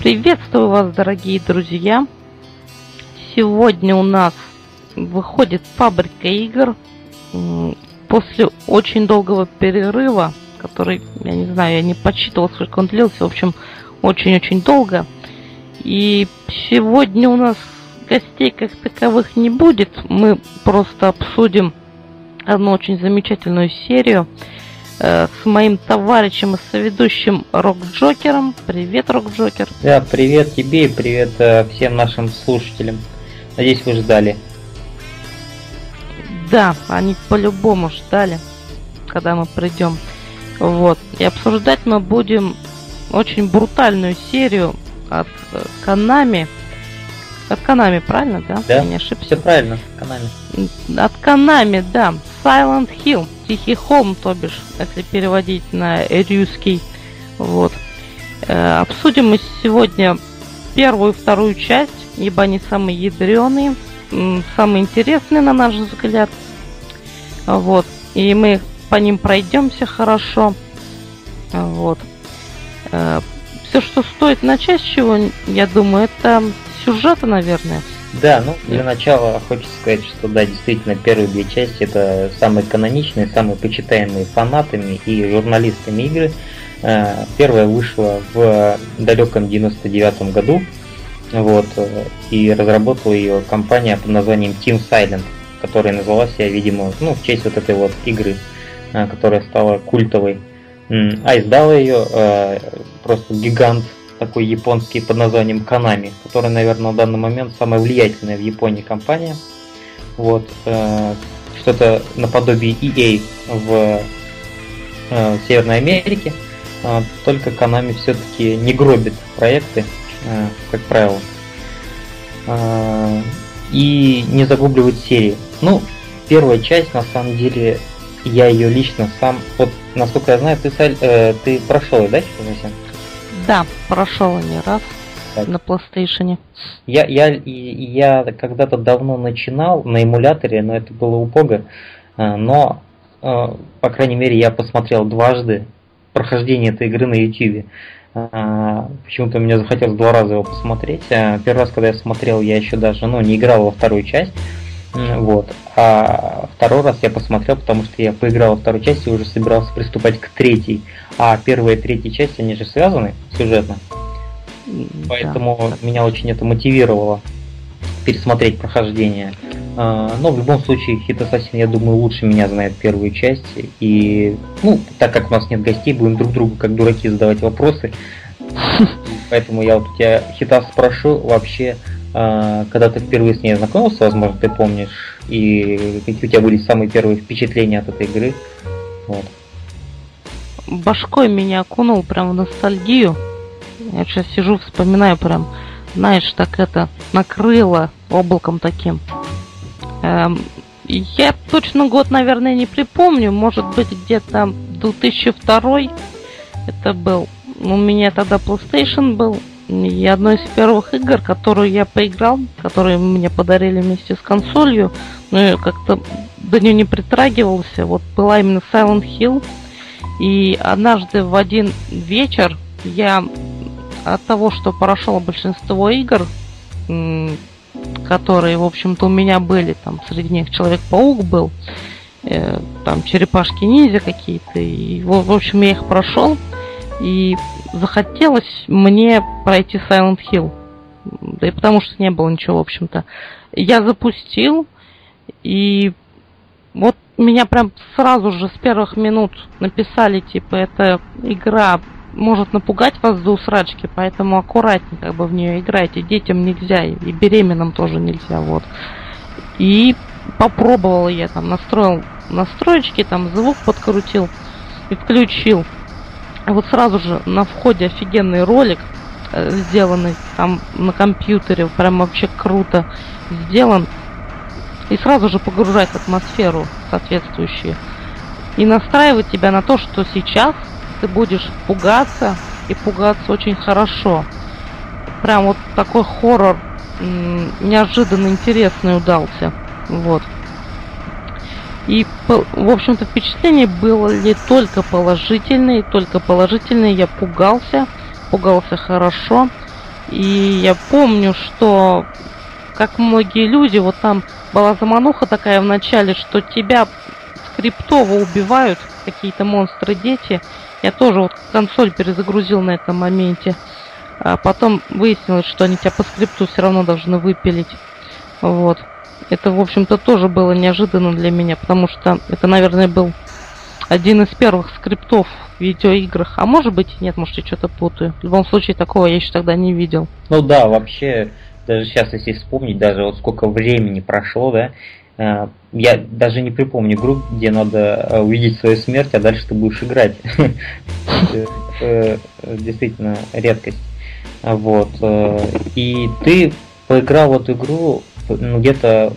Приветствую вас, дорогие друзья! Сегодня у нас выходит фабрика игр после очень долгого перерыва, который, я не знаю, я не подсчитывал, сколько он длился, в общем, очень-очень долго. И сегодня у нас гостей как таковых не будет, мы просто обсудим одну очень замечательную серию – с моим товарищем и соведущим Рок Джокером. Привет, Рок Джокер. Да, привет тебе и привет э, всем нашим слушателям. Надеюсь, вы ждали. Да, они по-любому ждали, когда мы придем. Вот. И обсуждать мы будем очень брутальную серию от Канами. От Канами, правильно, да? Да, Я не ошибся. Все правильно, Канами. От Канами, да. Silent Hill, Тихий холм, то бишь, если переводить на русский. Вот. Э, обсудим мы сегодня первую и вторую часть, ибо они самые ядреные, самые интересные, на наш взгляд. Вот. И мы по ним пройдемся хорошо. Вот. Э, Все, что стоит начать чего, я думаю, это сюжета, наверное. Да, ну для начала хочется сказать, что да, действительно первые две части это самые каноничные, самые почитаемые фанатами и журналистами игры. Э, первая вышла в далеком 99 году, вот, и разработала ее компания под названием Team Silent, которая называлась я, видимо, ну, в честь вот этой вот игры, э, которая стала культовой. А издала ее э, просто гигант такой японский под названием Konami, который, наверное, на данный момент самая влиятельная в Японии компания. Вот, э, что-то наподобие EA в э, Северной Америке. Э, только Konami все-таки не гробит проекты, э, как правило. Э, и не загубливает серии. Ну, первая часть, на самом деле, я ее лично сам, вот насколько я знаю, ты, э, ты прошел, да, сейчас да, прошел не раз так. на PlayStation. Я, я, я когда-то давно начинал на эмуляторе, но это было убого. Э, но, э, по крайней мере, я посмотрел дважды прохождение этой игры на YouTube. Э, почему-то мне захотелось два раза его посмотреть. Первый раз, когда я смотрел, я еще даже ну, не играл во вторую часть. Вот. А второй раз я посмотрел, потому что я поиграл во второй части и уже собирался приступать к третьей. А первая и третья часть, они же связаны сюжетно. Поэтому да. меня очень это мотивировало пересмотреть прохождение. А, но в любом случае Хит Ассасин, я думаю, лучше меня знает первую часть. И, ну, так как у нас нет гостей, будем друг другу как дураки задавать вопросы. Поэтому я вот у тебя Хитас спрошу вообще, а, когда ты впервые с ней ознакомился, возможно, ты помнишь, и какие у тебя были самые первые впечатления от этой игры. Вот. Башкой меня окунул прям в ностальгию. Я сейчас сижу, вспоминаю прям, знаешь, так это накрыло облаком таким. Эм, я точно год, наверное, не припомню. Может быть, где-то 2002 это был. У меня тогда PlayStation был. И одной из первых игр, которую я поиграл, которую мне подарили вместе с консолью, но я как-то до нее не притрагивался, вот была именно Silent Hill. И однажды в один вечер я от того, что прошел большинство игр, которые, в общем-то, у меня были, там среди них Человек-паук был, э, там черепашки-ниндзя какие-то, и, в, общем, я их прошел, и захотелось мне пройти Silent Hill. Да и потому что не было ничего, в общем-то. Я запустил, и вот меня прям сразу же с первых минут написали, типа, эта игра может напугать вас до усрачки, поэтому аккуратнее как бы в нее играйте. Детям нельзя, и беременным тоже нельзя, вот. И попробовал я там, настроил настроечки, там звук подкрутил и включил. Вот сразу же на входе офигенный ролик, э, сделанный там на компьютере, прям вообще круто сделан. И сразу же погружать атмосферу соответствующую. И настраивать тебя на то, что сейчас ты будешь пугаться, и пугаться очень хорошо. Прям вот такой хоррор неожиданно интересный удался. Вот. И, в общем-то, впечатление было ли только положительное, только положительное. Я пугался, пугался хорошо. И я помню, что как многие люди, вот там была замануха такая в начале, что тебя скриптово убивают какие-то монстры дети. Я тоже вот консоль перезагрузил на этом моменте. А потом выяснилось, что они тебя по скрипту все равно должны выпилить. Вот. Это, в общем-то, тоже было неожиданно для меня, потому что это, наверное, был один из первых скриптов в видеоиграх. А может быть, нет, может, я что-то путаю. В любом случае, такого я еще тогда не видел. Ну да, вообще, даже сейчас, если вспомнить, даже вот сколько времени прошло, да, э, я даже не припомню игру, где надо э, увидеть свою смерть, а дальше ты будешь играть. Э, действительно редкость. Вот. И ты поиграл в эту игру ну, где-то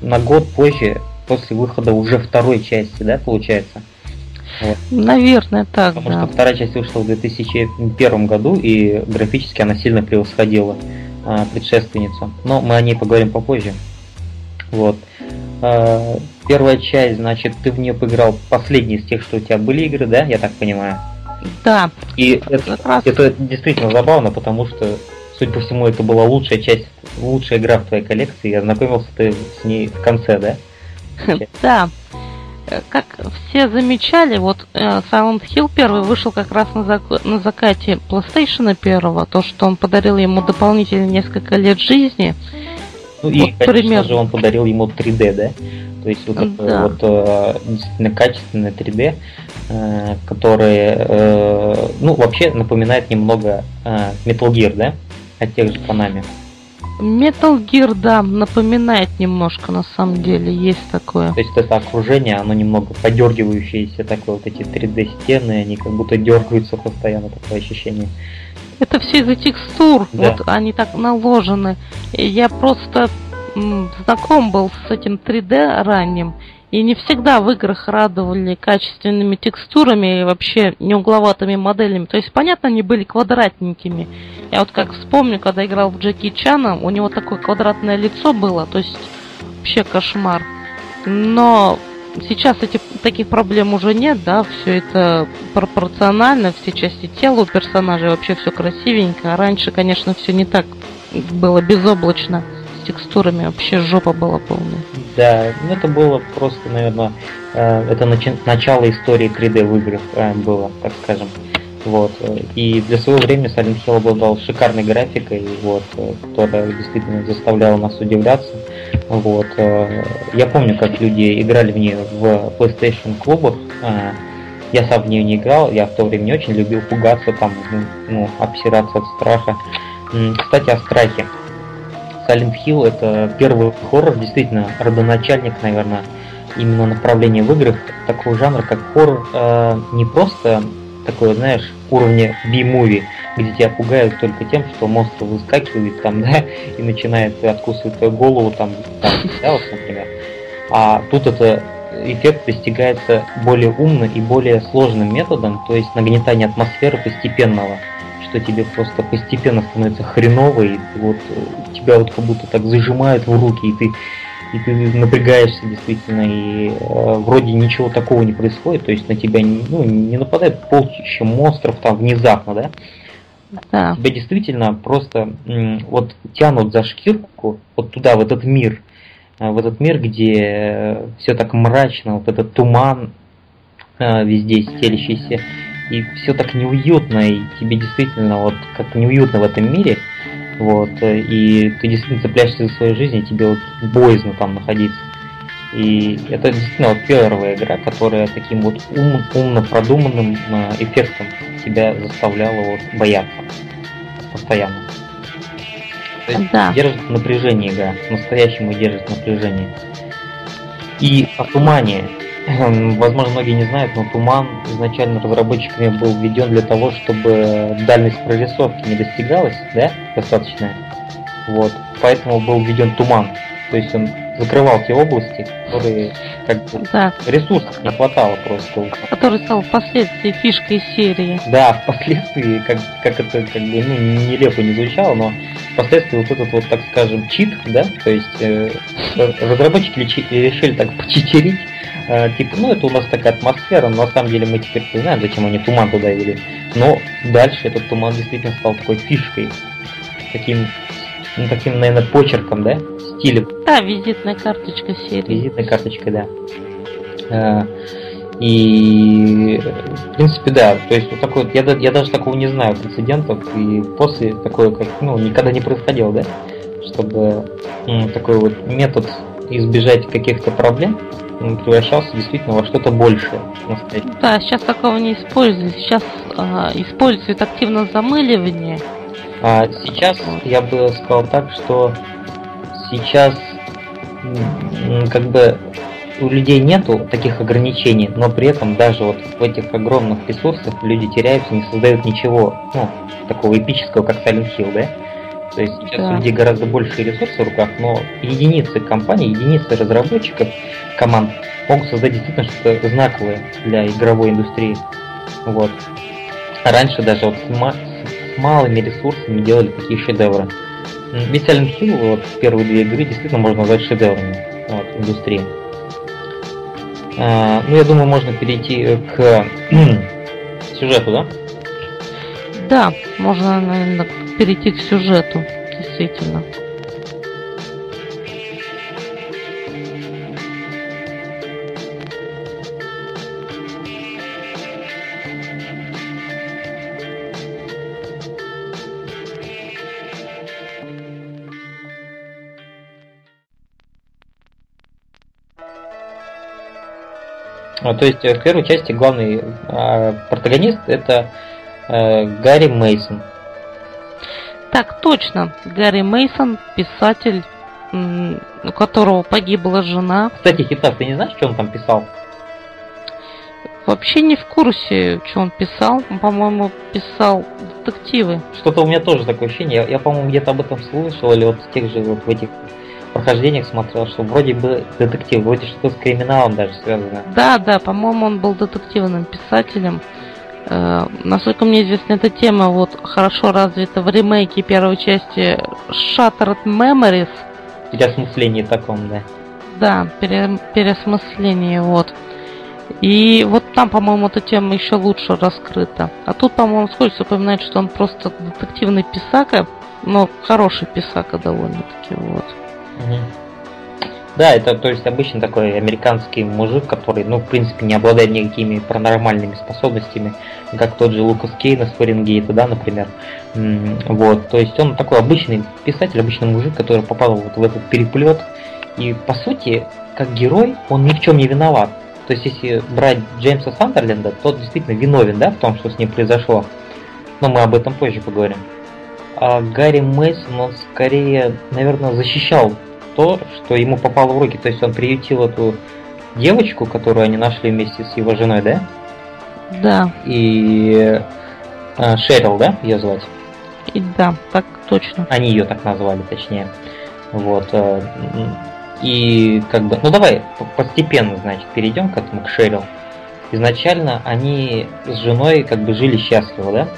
на год позже, после выхода уже второй части, да, получается? Вот. Наверное, так. Потому да. что вторая часть вышла в 2001 году, и графически она сильно превосходила а, предшественницу. Но мы о ней поговорим попозже. Вот. А, первая часть, значит, ты в нее поиграл последний из тех, что у тебя были игры, да, я так понимаю? Да. И это, раз... это действительно забавно, потому что, судя по всему, это была лучшая часть, лучшая игра в твоей коллекции, и ознакомился ты с ней в конце, да? Да. Э, как все замечали, вот э, Silent Hill первый вышел как раз на, зак- на закате PlayStation первого, то, что он подарил ему дополнительные несколько лет жизни. Ну и, вот, конечно пример... же, он подарил ему 3D, да? То есть вот да. такое вот э, действительно качественное 3D, которое, ну, вообще напоминает немного Metal Gear, да? От тех же Konami. Metal Gear, да, напоминает немножко, на самом деле, есть такое. То есть это окружение, оно немного подергивающееся, такое вот эти 3D стены, они как будто дергаются постоянно, такое ощущение. Это все из-за текстур, да. вот они так наложены. Я просто знаком был с этим 3D ранним, и не всегда в играх радовали качественными текстурами и вообще неугловатыми моделями. То есть, понятно, они были квадратненькими. Я вот как вспомню, когда играл в Джеки Чана, у него такое квадратное лицо было, то есть вообще кошмар. Но сейчас этих таких проблем уже нет, да, все это пропорционально, все части тела у персонажей, вообще все красивенько. А раньше, конечно, все не так было безоблачно текстурами вообще жопа была полная. Да, ну это было просто, наверное, э, это начало истории 3D в играх э, было, так скажем. Вот. И для своего времени Silent Hill обладал шикарной графикой, вот, которая действительно заставляла нас удивляться. Вот. Я помню, как люди играли в нее в PlayStation клубах. Я сам в нее не играл, я в то время не очень любил пугаться, там, ну, ну обсираться от страха. Кстати, о страхе. Silent Hill это первый хоррор, действительно родоначальник, наверное, именно направления в играх такого жанра, как хоррор, э, не просто такое, знаешь, уровня B-movie, где тебя пугают только тем, что монстр выскакивает там, да, и начинает откусывать твою голову там, там да, вот, например. А тут это эффект достигается более умно и более сложным методом, то есть нагнетание атмосферы постепенного что тебе просто постепенно становится хреново, и вот э, тебя вот как будто так зажимают в руки, и ты и ты напрягаешься действительно, и э, вроде ничего такого не происходит, то есть на тебя ну, не нападает полчища монстров там внезапно, да? Да. Тебя действительно просто м, вот тянут за шкирку вот туда, в этот мир, э, в этот мир, где э, все так мрачно, вот этот туман э, везде стелящийся, и все так неуютно, и тебе действительно вот как неуютно в этом мире, вот, и ты действительно цепляешься за свою жизнь, и тебе вот боязно там находиться. И это действительно вот первая игра, которая таким вот ум, умно продуманным э, эффектом тебя заставляла вот бояться постоянно. да. Держит напряжение игра, настоящему держит напряжение. И о тумане Возможно, многие не знают, но туман изначально разработчиками был введен для того, чтобы дальность прорисовки не достигалась, да, достаточная. Вот. Поэтому был введен туман. То есть он закрывал те области, которые как бы да. ресурсов не хватало просто. Который стал впоследствии фишкой серии. Да, впоследствии, как, как это как бы ну, нелепо не звучало, но впоследствии вот этот вот, так скажем, чит, да, то есть э, разработчики решили так почитерить типа, ну это у нас такая атмосфера, но на самом деле мы теперь знаем, зачем они туман туда вели. Но дальше этот туман действительно стал такой фишкой. таким, ну, таким, наверное, почерком, да, стилем. Да, визитная карточка серии. Визитной карточкой, да. Э, и, в принципе, да, то есть вот такой, я, я даже такого не знаю прецедентов, и после такое, как, ну, никогда не происходило, да, чтобы м, такой вот метод избежать каких-то проблем превращался действительно во что-то большее. Да, сейчас такого не используют. Сейчас э, используют активно замыливание. А сейчас я бы сказал так, что сейчас как бы у людей нету таких ограничений, но при этом даже вот в этих огромных ресурсах люди теряются, не создают ничего, ну, такого эпического, как Silent Hill, да? То есть сейчас да. у людей гораздо больше ресурсов в руках, но единицы компаний, единицы разработчиков, команд могут создать действительно что-то знаковое для игровой индустрии. Вот. А раньше даже вот с, ма- с малыми ресурсами делали такие шедевры. Ведь Silent Hill, вот первые две игры действительно можно назвать шедеврами вот, индустрии. А, ну, я думаю, можно перейти к сюжету, да? Да, можно, наверное, перейти к сюжету, действительно. А, то есть э, в первой части главный э, протагонист это э, Гарри Мейсон. Так точно, Гарри Мейсон, писатель, у которого погибла жена. Кстати, Хитас, ты не знаешь, что он там писал? Вообще не в курсе, что он писал. Он, по-моему, писал детективы. Что-то у меня тоже такое ощущение. Я, я по-моему, где-то об этом слышал, или вот в тех же вот в этих прохождениях смотрел, что вроде бы детектив, вроде что-то с криминалом даже связано. Да, да, по-моему, он был детективным писателем. Э, насколько мне известно, эта тема вот хорошо развита в ремейке первой части Shattered Memories. Переосмысление таком, да. Да, пере, переосмысление, вот. И вот там, по-моему, эта тема еще лучше раскрыта. А тут, по-моему, Скользь упоминает, что он просто детективный писака, но хороший писака довольно-таки, вот. Да, это то есть обычно такой американский мужик, который, ну, в принципе, не обладает никакими паранормальными способностями, как тот же Лукас Кейн из Фаренгейта, да, например. Вот, то есть он такой обычный писатель, обычный мужик, который попал вот в этот переплет. И, по сути, как герой, он ни в чем не виноват. То есть, если брать Джеймса Сандерленда, тот действительно виновен, да, в том, что с ним произошло. Но мы об этом позже поговорим. А Гарри Мейсон, он скорее, наверное, защищал то, что ему попало в руки. То есть он приютил эту девочку, которую они нашли вместе с его женой, да? Да. И а, Шерил, да, ее звать? И да, так точно. Они ее так назвали, точнее. Вот. Э, и как бы, ну давай постепенно, значит, перейдем к этому, к Шерил. Изначально они с женой как бы жили счастливо, да?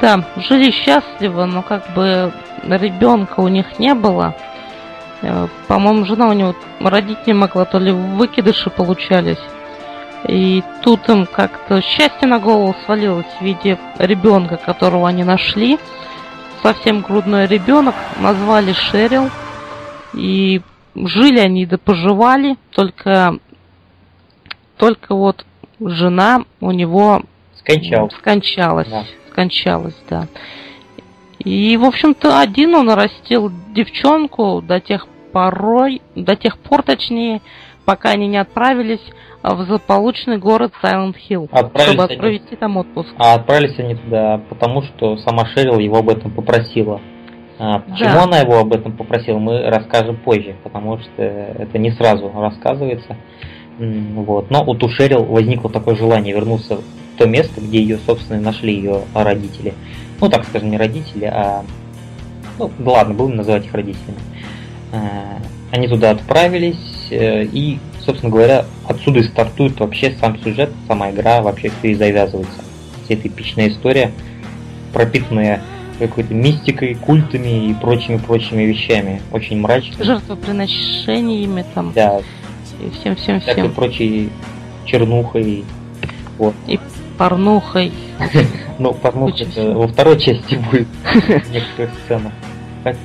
Да, жили счастливо, но как бы ребенка у них не было. Э, по-моему, жена у него родить не могла, то ли выкидыши получались. И тут им как-то счастье на голову свалилось в виде ребенка, которого они нашли. Совсем грудной ребенок, назвали Шерил. И жили они да поживали, только, только вот жена у него скончалась. Скончалась, да. скончалась, да. И, в общем-то, один он растил девчонку до тех порой, до тех пор, точнее, пока они не отправились в злополучный город Сайлент Хилл, чтобы они... провести там отпуск. А отправились они туда, потому что сама Шерил его об этом попросила. А, почему да. она его об этом попросила, мы расскажем позже, потому что это не сразу рассказывается. Вот. Но у Тушерил возникло такое желание вернуться в то место, где ее, собственно, нашли ее родители ну так скажем, не родители, а, ну ладно, будем называть их родителями. Э, они туда отправились, э, и, собственно говоря, отсюда и стартует вообще сам сюжет, сама игра, вообще все и завязывается. Вся эта эпичная история, пропитанная какой-то мистикой, культами и прочими-прочими вещами. Очень мрачно. Жертвоприношениями там. Да. И всем-всем-всем. И прочей чернухой. Вот. И порнухой. Ну, посмотрим, во второй части будет в некоторых сценах. Хотя...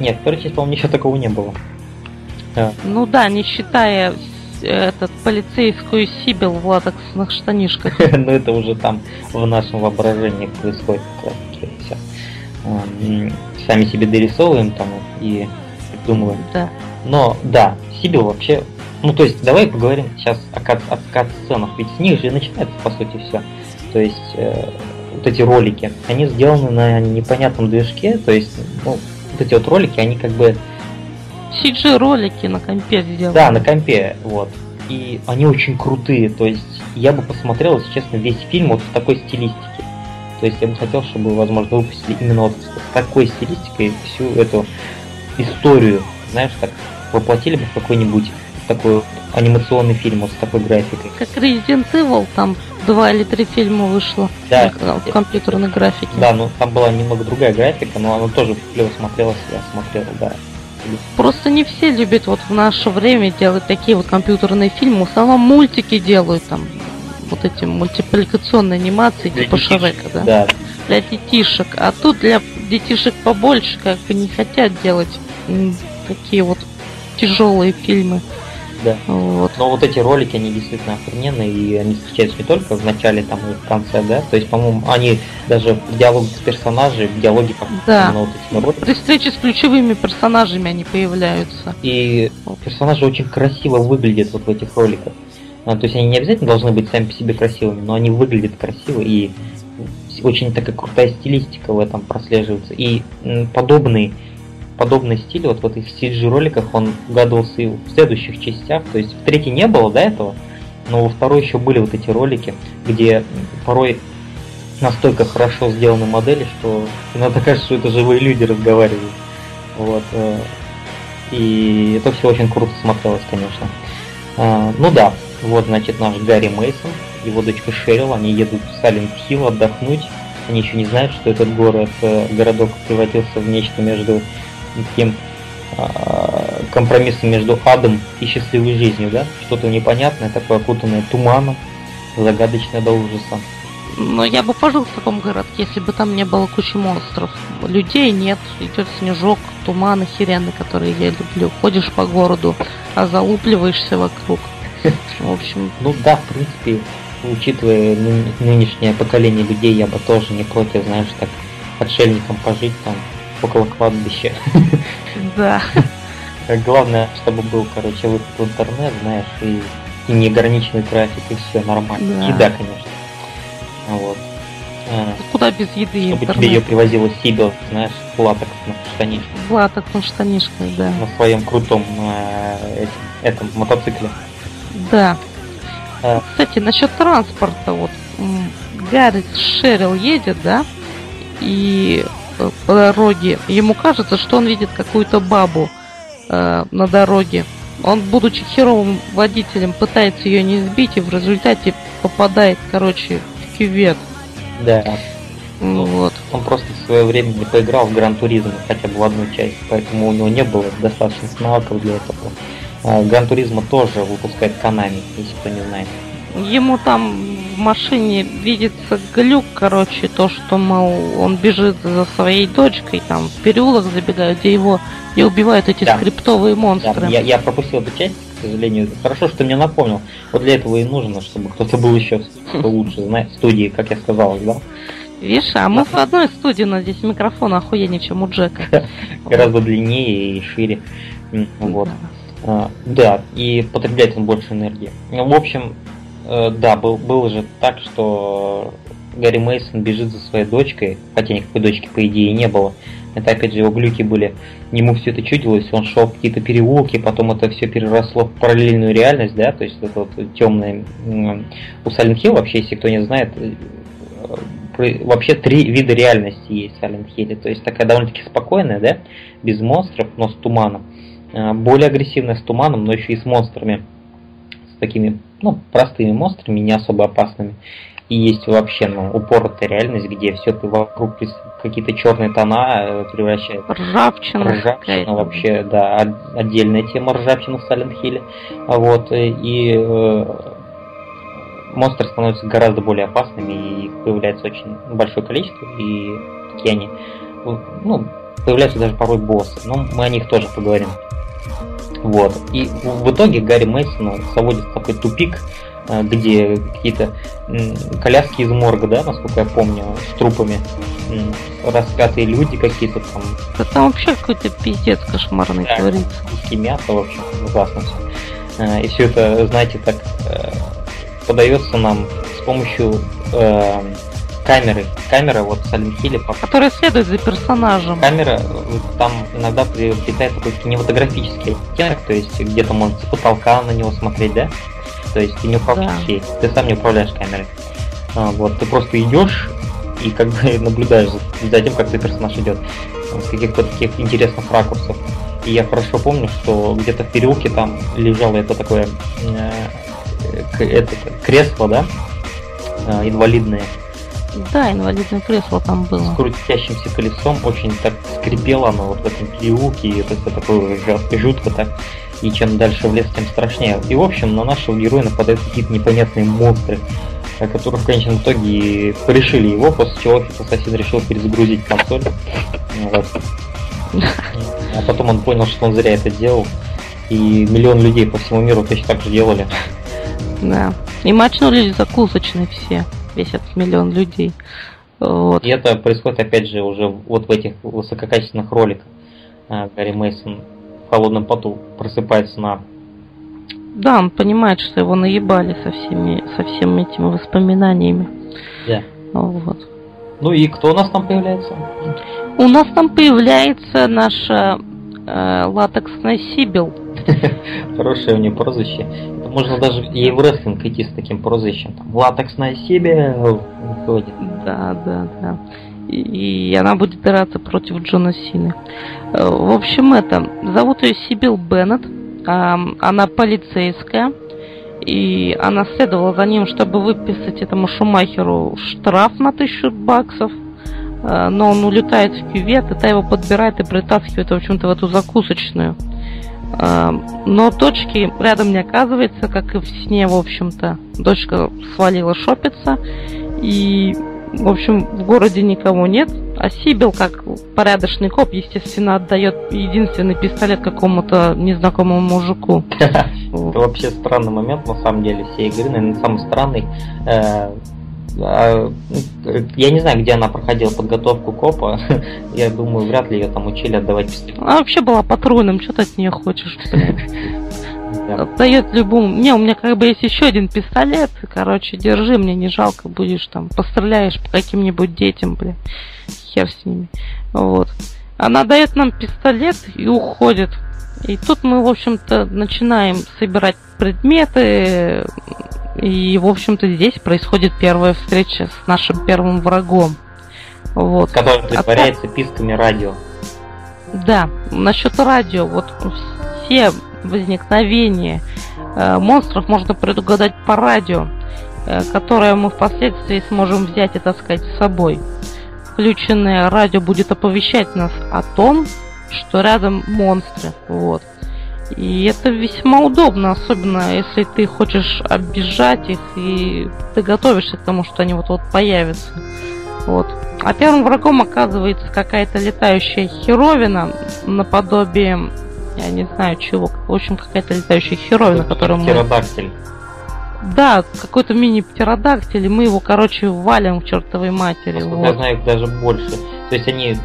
Нет, второй части, по-моему, ничего такого не было. Ну да, не считая этот полицейскую Сибил в латексных штанишках. Ну это уже там в нашем воображении происходит как раз Сами себе дорисовываем там и придумываем. Да. Но да, Сибил вообще... Ну то есть давай поговорим сейчас о, кат, о кат-сценах, ведь с них же начинается по сути все. То есть э, вот эти ролики, они сделаны на непонятном движке, то есть ну, вот эти вот ролики, они как бы CG ролики на компе сделаны. Да, на компе, вот. И они очень крутые, то есть я бы посмотрел, если честно, весь фильм вот в такой стилистике. То есть я бы хотел, чтобы, возможно, выпустили именно вот с такой стилистикой всю эту историю, знаешь, так воплотили бы в какой-нибудь такой анимационный фильм вот с такой графикой. Как Resident Evil, там два или три фильма вышло да, в компьютерной графике. Да, ну там была немного другая графика, но она тоже клево смотрелась, я смотрел, да. Просто не все любят вот в наше время делать такие вот компьютерные фильмы. В основном мультики делают там вот эти мультипликационные анимации для типа детишек, Шрека, да? да? Для детишек. А тут для детишек побольше как бы не хотят делать такие вот тяжелые фильмы. Да. Вот. Но вот эти ролики, они действительно охрененные, и они встречаются не только в начале, там и в конце, да? То есть, по-моему, они даже в диалоге с персонажей, в диалоге как да. вот этими роликами. При встрече с ключевыми персонажами они появляются. И персонажи очень красиво выглядят вот в этих роликах. А, то есть они не обязательно должны быть сами по себе красивыми, но они выглядят красиво и очень такая крутая стилистика в этом прослеживается. И подобный подобный стиль вот в этих CG роликах он угадывался и в следующих частях. То есть в третьей не было до этого, но во второй еще были вот эти ролики, где порой настолько хорошо сделаны модели, что иногда кажется, что это живые люди разговаривают. Вот. Э, и это все очень круто смотрелось, конечно. А, ну да, вот, значит, наш Гарри Мейсон, его дочка Шерил, они едут в Салент Хилл отдохнуть. Они еще не знают, что этот город, э, городок превратился в нечто между таким э, компромиссом между адом и счастливой жизнью, да? Что-то непонятное, такое окутанное туманом, загадочное до ужаса. Но я бы пожил в таком городке, если бы там не было кучи монстров. Людей нет, идет снежок, туман, сирены, которые я люблю. Ходишь по городу, а залупливаешься вокруг. В общем... Ну да, в принципе, учитывая нынешнее поколение людей, я бы тоже не против, знаешь, так отшельником пожить там около кладбища. Да. Главное, чтобы был, короче, выход в интернет, знаешь, и, и неограниченный трафик, и все нормально. Да. Еда, конечно. Вот. А, Куда без еды Чтобы интернет? тебе ее привозила Сибил, знаешь, в латексных штанишках. В латексных штанишках, да. На своем крутом э, этом мотоцикле. Да. А. Кстати, насчет транспорта, вот Гарри Шерил едет, да, и дороге. Ему кажется, что он видит какую-то бабу э, на дороге. Он, будучи херовым водителем, пытается ее не сбить и в результате попадает, короче, в кювет. Да. Ну, вот. Он просто в свое время не поиграл в Гран Туризм хотя бы в одну часть, поэтому у него не было достаточно навыков для этого. Гран Туризма тоже выпускает Канами, если кто не знает. Ему там в машине видится глюк, короче, то, что, мол, он бежит за своей дочкой, там, в переулок забегают, где его и убивают эти да. скриптовые монстры. Да, я, я пропустил эту часть, к сожалению. Хорошо, что ты мне напомнил. Вот для этого и нужно, чтобы кто-то был еще лучше, знаешь, в студии, как я сказал, да? Видишь, а мы в одной студии, но здесь микрофон охуеннее, чем у Джека. Гораздо длиннее и шире. Вот. А, да, и потребляет он больше энергии. Ну, в общем, да, был, было же так, что Гарри Мейсон бежит за своей дочкой, хотя никакой дочки по идее не было. Это опять же его глюки были. Ему все это чудилось, он шел в какие-то переулки, потом это все переросло в параллельную реальность, да, то есть это вот темное. У Silent Hill вообще, если кто не знает, э, вообще три вида реальности есть в Silent Hill. То есть такая довольно-таки спокойная, да, без монстров, но с туманом. Э, более агрессивная с туманом, но еще и с монстрами такими, ну, простыми монстрами, не особо опасными. И есть вообще, ну, упоротая реальность, где все вокруг какие-то черные тона э, превращает. Ржавчина. Ржавчина вообще, да, отдельная тема ржавчина в Silent Hill. Вот, э, и э, монстры становятся гораздо более опасными, и их появляется очень большое количество, и такие они, ну, появляются даже порой боссы, но мы о них тоже поговорим. Вот. И в итоге Гарри Мейсон заводит такой тупик, э, где какие-то коляски из морга, да, насколько я помню, с трупами, распятые люди какие-то там. Да там вообще какой-то пиздец кошмарный да, творится. мясо, в общем, ужасно все. Э, и все это, знаете, так э, подается нам с помощью камеры. Камера вот в Silent Hill. Которая следует за персонажем. Камера, там иногда приобретает такой кинематографический оттенок, то есть где-то можно с потолка на него смотреть, да? То есть ты не управляешь да. ты сам не управляешь камерой. А, вот, ты просто идешь и как бы наблюдаешь за, за тем, как твой персонаж идет с каких-то таких интересных ракурсов. И я хорошо помню, что где-то в переулке там лежало это такое э, это, кресло, да, э, инвалидное, да, инвалидное кресло там было. С крутящимся колесом очень так скрипело оно вот в этом переулке, и это все такое жутко так. И чем дальше в лес, тем страшнее. И в общем, на нашего героя нападают какие-то непонятные монстры, которые в конечном итоге порешили его, после чего ассасин решил перезагрузить консоль. Вот. А потом он понял, что он зря это делал. И миллион людей по всему миру точно так же делали. Да. И мочнулись закусочные все весь этот миллион людей. Вот. И это происходит, опять же, уже вот в этих высококачественных роликах. А, Гарри Мейсон в холодном поту просыпается на... Да, он понимает, что его наебали со всеми, со всеми этими воспоминаниями. Да. Вот. Ну и кто у нас там появляется? У нас там появляется наша э, латексная Сибил. Хорошее у нее прозвище. Можно даже и в рестлинг идти с таким прозвищем. Там, латексная себе выходит. Да, да, да. И, и она будет драться против Джона Сины. Э, в общем, это. Зовут ее Сибил Беннет. Она полицейская. И она следовала за ним, чтобы выписать этому Шумахеру штраф на тысячу баксов. Э, но он улетает в кювет, и та его подбирает и притаскивает, в общем-то, в эту закусочную. Но дочки рядом не оказывается, как и в сне, в общем-то. Дочка свалила шопиться, и, в общем, в городе никого нет. А Сибил, как порядочный коп, естественно, отдает единственный пистолет какому-то незнакомому мужику. Это вообще странный момент, на самом деле, всей игры, наверное, самый странный. А, я не знаю, где она проходила подготовку копа. Я думаю, вряд ли ее там учили отдавать пистолет. Она вообще была патрульным, что ты от нее хочешь? Дает любому. Не, у меня как бы есть еще один пистолет. Короче, держи, мне не жалко будешь там. Постреляешь по каким-нибудь детям, бля. Хер с ними. Вот. Она дает нам пистолет и уходит. И тут мы, в общем-то, начинаем собирать предметы, и, в общем-то, здесь происходит первая встреча с нашим первым врагом. Вот. Который притворяется а писками радио. Да, насчет радио, вот все возникновения э, монстров можно предугадать по радио, э, которое мы впоследствии сможем взять и таскать с собой. Включенное радио будет оповещать нас о том, что рядом монстры. Вот. И это весьма удобно, особенно если ты хочешь обижать их и ты готовишься к тому, что они вот-вот появятся. Вот. А первым врагом оказывается какая-то летающая херовина наподобие, я не знаю чего, в общем какая-то летающая херовина, которую мы... Птеродактиль. Да, какой-то мини-птеродактиль, и мы его, короче, валим к чертовой матери. вот. Я знаю их даже больше. То есть они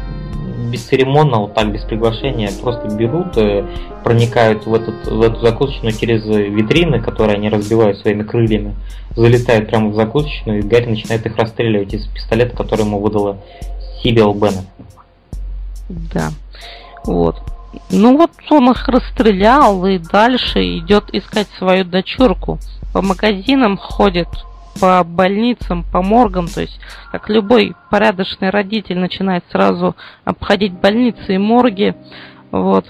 бесцеремонно, вот так, без приглашения, просто берут, э, проникают в, этот, в эту закусочную через витрины, которые они разбивают своими крыльями, залетают прямо в закусочную, и Гарри начинает их расстреливать из пистолета, который ему выдала Сибил Беннет. Да, вот. Ну вот он их расстрелял и дальше идет искать свою дочурку. По магазинам ходит, по больницам, по моргам, то есть как любой порядочный родитель начинает сразу обходить больницы и морги, вот,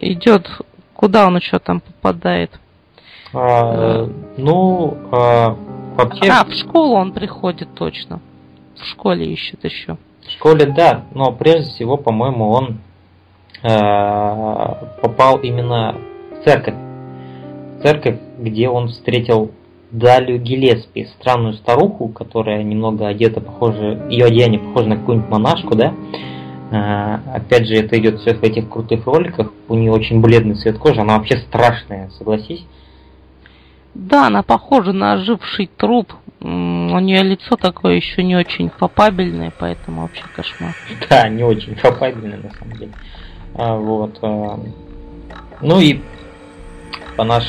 идет, куда он еще там попадает? А, ну, а, вообще... А, в школу он приходит точно. В школе ищет еще. В школе, да, но прежде всего, по-моему, он э, попал именно в церковь. В церковь, где он встретил Далю Гелеспи, странную старуху, которая немного одета похоже, ее одеяние похоже на какую-нибудь монашку, да? А, опять же, это идет все в этих крутых роликах. У нее очень бледный цвет кожи, она вообще страшная, согласись. Да, она похожа на оживший труп. У нее лицо такое еще не очень попабельное, поэтому вообще кошмар. Да, не очень попабельное на самом деле. А, вот. А, ну и по наш...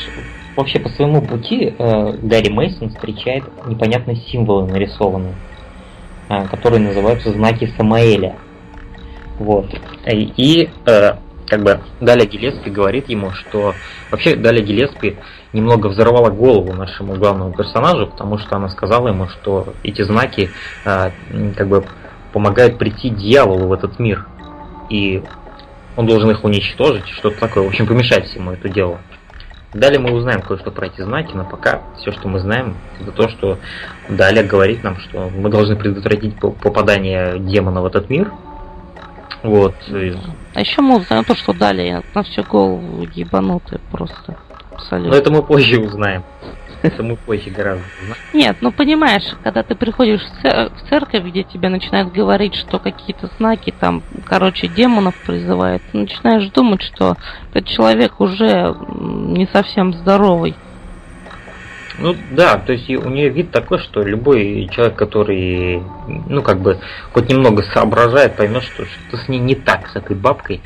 Вообще по своему пути э, Гарри Мейсон встречает непонятные символы нарисованные, э, которые называются знаки Самаэля. Вот. И э, как бы Даля Гелеспи говорит ему, что вообще Даля Гелеспи немного взорвала голову нашему главному персонажу, потому что она сказала ему, что эти знаки э, как бы помогают прийти дьяволу в этот мир. И он должен их уничтожить, что-то такое. В общем, помешать всему это дело. Далее мы узнаем кое-что про эти знаки, но пока все, что мы знаем, это то, что Далее говорит нам, что мы должны предотвратить попадание демона в этот мир. Вот. А еще мы узнаем то, что Далее на всю голову ебанутый просто. Абсолютно. Но это мы позже узнаем. Мы позже гораздо Нет, ну понимаешь, когда ты приходишь в церковь, где тебе начинают говорить, что какие-то знаки там, короче, демонов призывают, ты начинаешь думать, что этот человек уже не совсем здоровый. Ну да, то есть у нее вид такой, что любой человек, который, ну как бы, хоть немного соображает, поймет, что что-то с ней не так, с этой бабкой.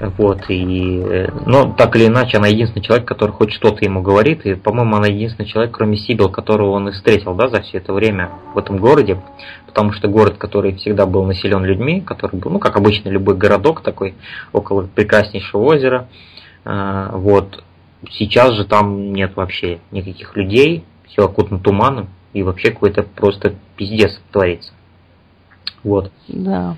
Вот, и, э, но так или иначе, она единственный человек, который хоть что-то ему говорит, и, по-моему, она единственный человек, кроме Сибил, которого он и встретил, да, за все это время в этом городе, потому что город, который всегда был населен людьми, который был, ну, как обычно, любой городок такой, около прекраснейшего озера, а, вот, сейчас же там нет вообще никаких людей, все окутано туманом, и вообще какой-то просто пиздец творится. Вот. Да.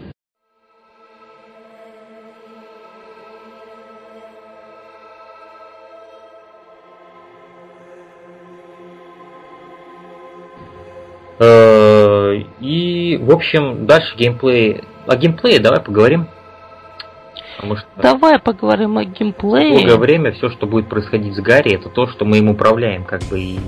И, в общем, дальше геймплей. О геймплее давай поговорим. Потому что давай поговорим о геймплее. Долгое время все, что будет происходить с Гарри, это то, что мы им управляем, как бы, и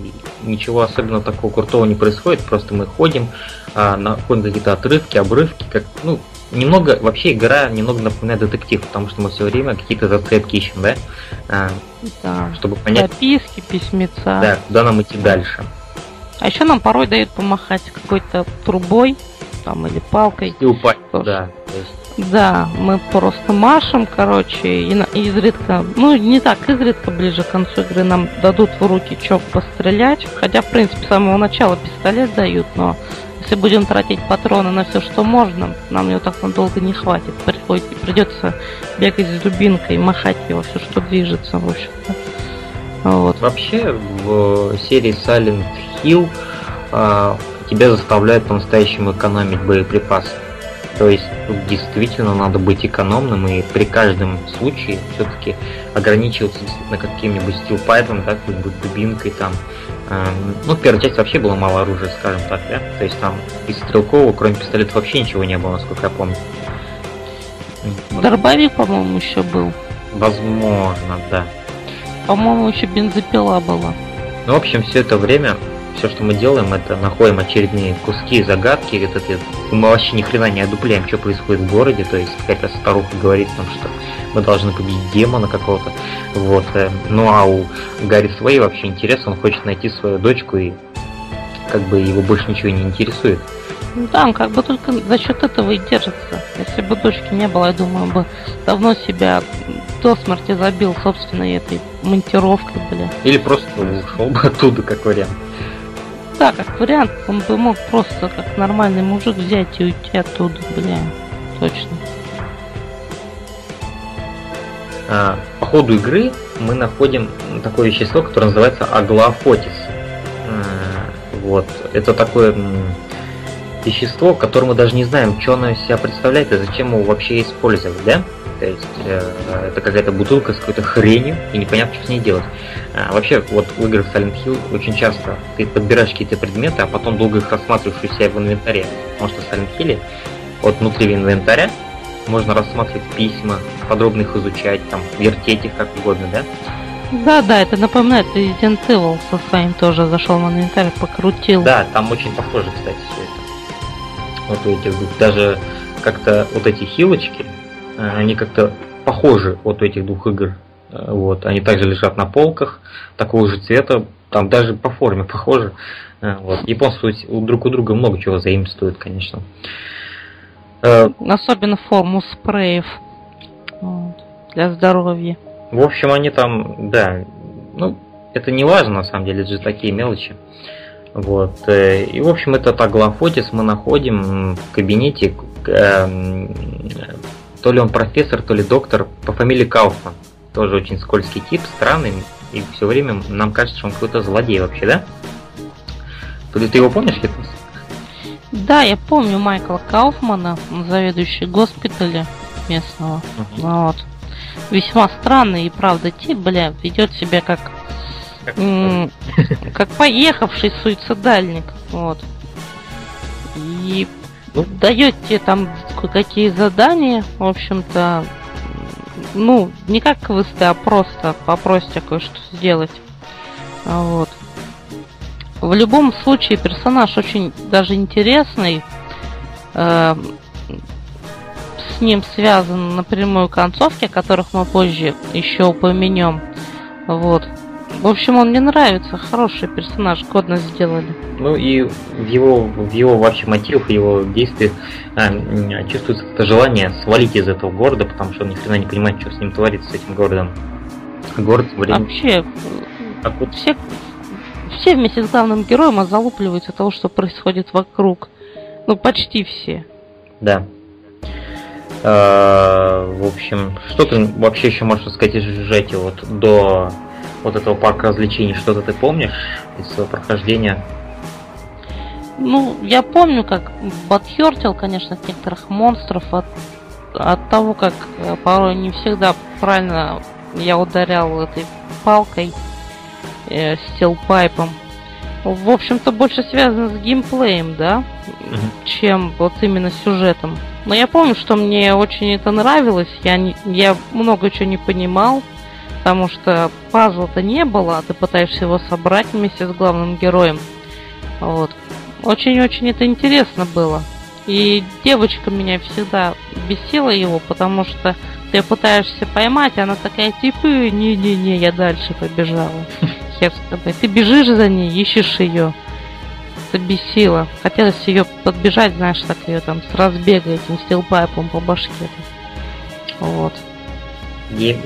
ничего особенно такого крутого не происходит, просто мы ходим, а, находим какие-то отрывки, обрывки, как, ну, немного, вообще игра немного напоминает детектив, потому что мы все время какие-то зацепки ищем, да? А, да. Чтобы понять... Записки, письмеца. Да, куда нам идти дальше. А еще нам порой дают помахать какой-то трубой там или палкой. И упасть, да. Да, мы просто машем, короче, и, на, и изредка, ну не так, изредка ближе к концу игры нам дадут в руки чок пострелять, хотя в принципе с самого начала пистолет дают, но если будем тратить патроны на все, что можно, нам его так надолго не хватит. Приходит, придется бегать с дубинкой, махать его, все, что движется, в общем-то. Вот. Вообще в серии Silent Hill а, тебя заставляют по-настоящему экономить боеприпасы. То есть тут действительно надо быть экономным и при каждом случае все-таки ограничиваться действительно каким-нибудь стилпайпом, да, какой-нибудь дубинкой там. Эм, ну, первая часть вообще было мало оружия, скажем так, да? То есть там из стрелкового, кроме пистолета, вообще ничего не было, насколько я помню. Дробовик, по-моему, еще был. Возможно, да. По-моему, еще бензопила была. Ну, в общем, все это время, все, что мы делаем, это находим очередные куски, загадки. Это, это, мы вообще ни хрена не одупляем, что происходит в городе. То есть какая-то старуха говорит нам, что мы должны победить демона какого-то. Вот. Э, ну а у Гарри Свей вообще интерес, он хочет найти свою дочку и как бы его больше ничего не интересует. Да, он как бы только за счет этого и держится. Если бы дочки не было, я думаю, бы давно себя до смерти забил собственной этой монтировкой, бля. Или просто ушел бы оттуда, как вариант. Да, как вариант, он бы мог просто как нормальный мужик взять и уйти оттуда, бля. Точно. А, по ходу игры мы находим такое вещество, которое называется аглофотис. А, вот. Это такое вещество, которое мы даже не знаем, что оно из себя представляет и зачем его вообще использовать, да? То есть э, это какая-то бутылка с какой-то хренью, и непонятно, что с ней делать. А, вообще, вот в играх Silent Hill очень часто ты подбираешь какие-то предметы, а потом долго их рассматриваешь у себя в инвентаре. Потому что в Silent Hill вот внутри инвентаря можно рассматривать письма, подробно их изучать, там, вертеть их как угодно, да? Да, да, это напоминает Resident Evil со своим тоже зашел в инвентарь, покрутил. Да, там очень похоже, кстати, все это. Вот у этих. Даже как-то вот эти хилочки, они как-то похожи от этих двух игр. Э, вот, они также лежат на полках, такого же цвета, там даже по форме похожи. Э, вот. Японцы друг у друга много чего заимствуют, конечно. Особенно форму спреев для здоровья. В общем, они там, да, ну, это не важно, на самом деле, это же такие мелочи. Вот. Э, и, в общем, этот аглофотис мы находим в кабинете, э, то ли он профессор, то ли доктор, по фамилии Кауфман. Тоже очень скользкий тип, странный, и все время нам кажется, что он какой-то злодей вообще, да? То ли ты его помнишь, Хитмус? Да, я помню Майкла Кауфмана, заведующий госпиталя местного. Uh-huh. Вот весьма странный и правда тип, бля, ведет себя как как поехавший суицидальник, вот. И ну. дает тебе там какие задания, в общем-то, ну, не как квесты, а просто попросите кое-что сделать. Вот. В любом случае персонаж очень даже интересный. Э, с ним связаны напрямую концовки, о которых мы позже еще упомянем. Вот. В общем, он мне нравится, хороший персонаж, годно сделали. Ну и в его, в его вообще мотивах, его действиях э, чувствуется это желание свалить из этого города, потому что он ни хрена не понимает, что с ним творится, с этим городом. Город время... Вообще, а вот... все, все вместе с главным героем залупливаются того, что происходит вокруг. Ну, почти все. Да. Э, в общем, что ты вообще еще можешь сказать из сюжете вот до вот этого парка развлечений? Что-то ты помнишь из своего прохождения? Ну, я помню, как подхертил, конечно, от некоторых монстров, от, от того, как э, порой не всегда правильно я ударял этой палкой, э, стилпайпом. В общем-то, больше связано с геймплеем, да, mm-hmm. чем вот именно сюжетом. Но я помню, что мне очень это нравилось. Я, не, я много чего не понимал, потому что пазла-то не было, а ты пытаешься его собрать вместе с главным героем. Вот. Очень-очень это интересно было. И девочка меня всегда бесила его, потому что ты пытаешься поймать, она такая, типа, не-не-не, я дальше побежала. Хер с тобой. Ты бежишь за ней, ищешь ее это бесило. Хотелось ее подбежать, знаешь, так ее там с разбега этим стилпайпом по башке. Вот. И,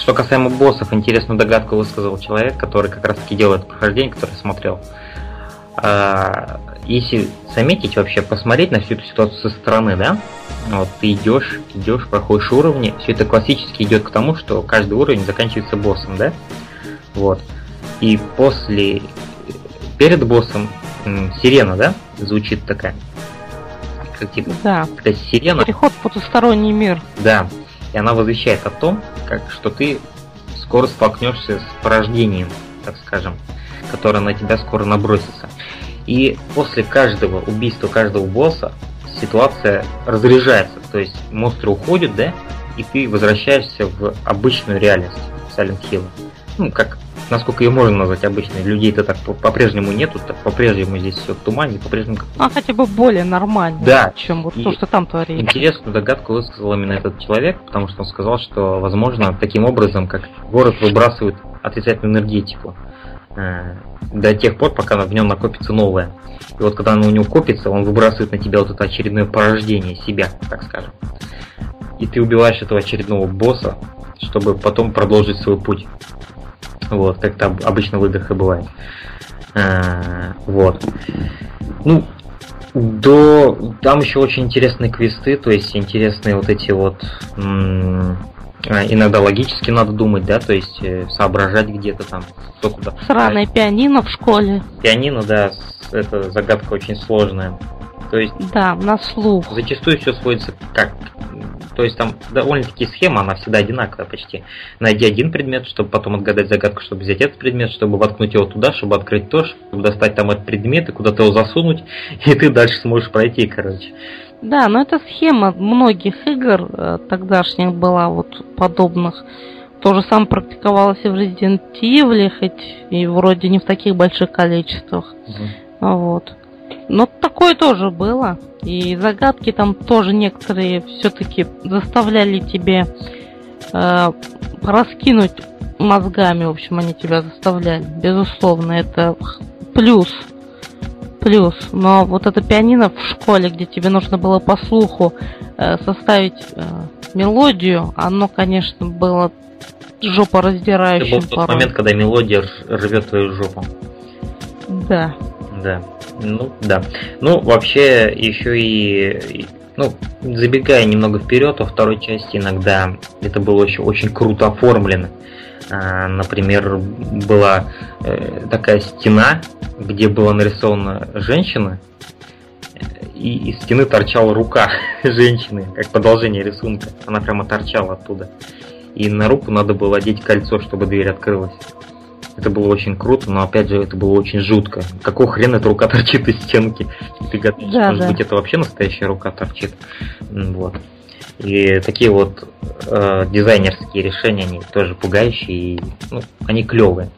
что касаемо боссов, интересную догадку высказал человек, который как раз таки делает прохождение, который смотрел. А, если заметить вообще, посмотреть на всю эту ситуацию со стороны, да, вот ты идешь, идешь, проходишь уровни, все это классически идет к тому, что каждый уровень заканчивается боссом, да, вот. И после, перед боссом сирена, да, звучит такая. Как типа, да. Такая сирена. Переход в потусторонний мир. Да. И она возвещает о том, как, что ты скоро столкнешься с порождением, так скажем, которое на тебя скоро набросится. И после каждого убийства каждого босса ситуация разряжается. То есть монстры уходят, да, и ты возвращаешься в обычную реальность Silent Hill. Ну, как насколько ее можно назвать обычной. Людей-то так по-прежнему нету, так по-прежнему здесь все в тумане, по-прежнему... А хотя бы более нормально, да. чем вот и то, что там творится. Интересную догадку высказал именно этот человек, потому что он сказал, что, возможно, таким образом, как город выбрасывает отрицательную энергетику э, до тех пор, пока в нем накопится новое. И вот когда оно у него копится, он выбрасывает на тебя вот это очередное порождение себя, так скажем. И ты убиваешь этого очередного босса, чтобы потом продолжить свой путь. Вот, как там обычно в играх и бывает. А, вот. Ну, до... Там еще очень интересные квесты, то есть интересные вот эти вот... М- а, иногда логически надо думать, да, то есть э, соображать где-то там, кто куда. Сраное пианино в школе. Пианино, да, это загадка очень сложная. То есть... Да, на слух. Зачастую все сводится как то есть там довольно-таки схема, она всегда одинаковая почти. Найди один предмет, чтобы потом отгадать загадку, чтобы взять этот предмет, чтобы воткнуть его туда, чтобы открыть то, чтобы достать там этот предмет и куда-то его засунуть, и ты дальше сможешь пройти, короче. Да, но это схема многих игр э, тогдашних была вот подобных. То же самое практиковалось и в Resident Evil, хоть и вроде не в таких больших количествах. Угу. Вот. Но такое тоже было. И загадки там тоже некоторые все-таки заставляли тебе э, раскинуть мозгами, в общем, они тебя заставляли. Безусловно, это плюс. Плюс. Но вот это пианино в школе, где тебе нужно было по слуху э, составить э, мелодию, оно, конечно, было жопа раздирающим. Это был тот момент, когда мелодия рвет твою жопу. Да. Да. Ну, да. Ну, вообще, еще и, ну, забегая немного вперед, во второй части иногда это было очень, очень круто оформлено. А, например, была э, такая стена, где была нарисована женщина, и из стены торчала рука женщины, как продолжение рисунка. Она прямо торчала оттуда. И на руку надо было одеть кольцо, чтобы дверь открылась. Это было очень круто, но опять же это было очень жутко. Какого хрена эта рука торчит из стенки? Ты гадаешь, да, может да. быть это вообще настоящая рука торчит. Вот. И такие вот э, дизайнерские решения, они тоже пугающие, и, ну, они клевые.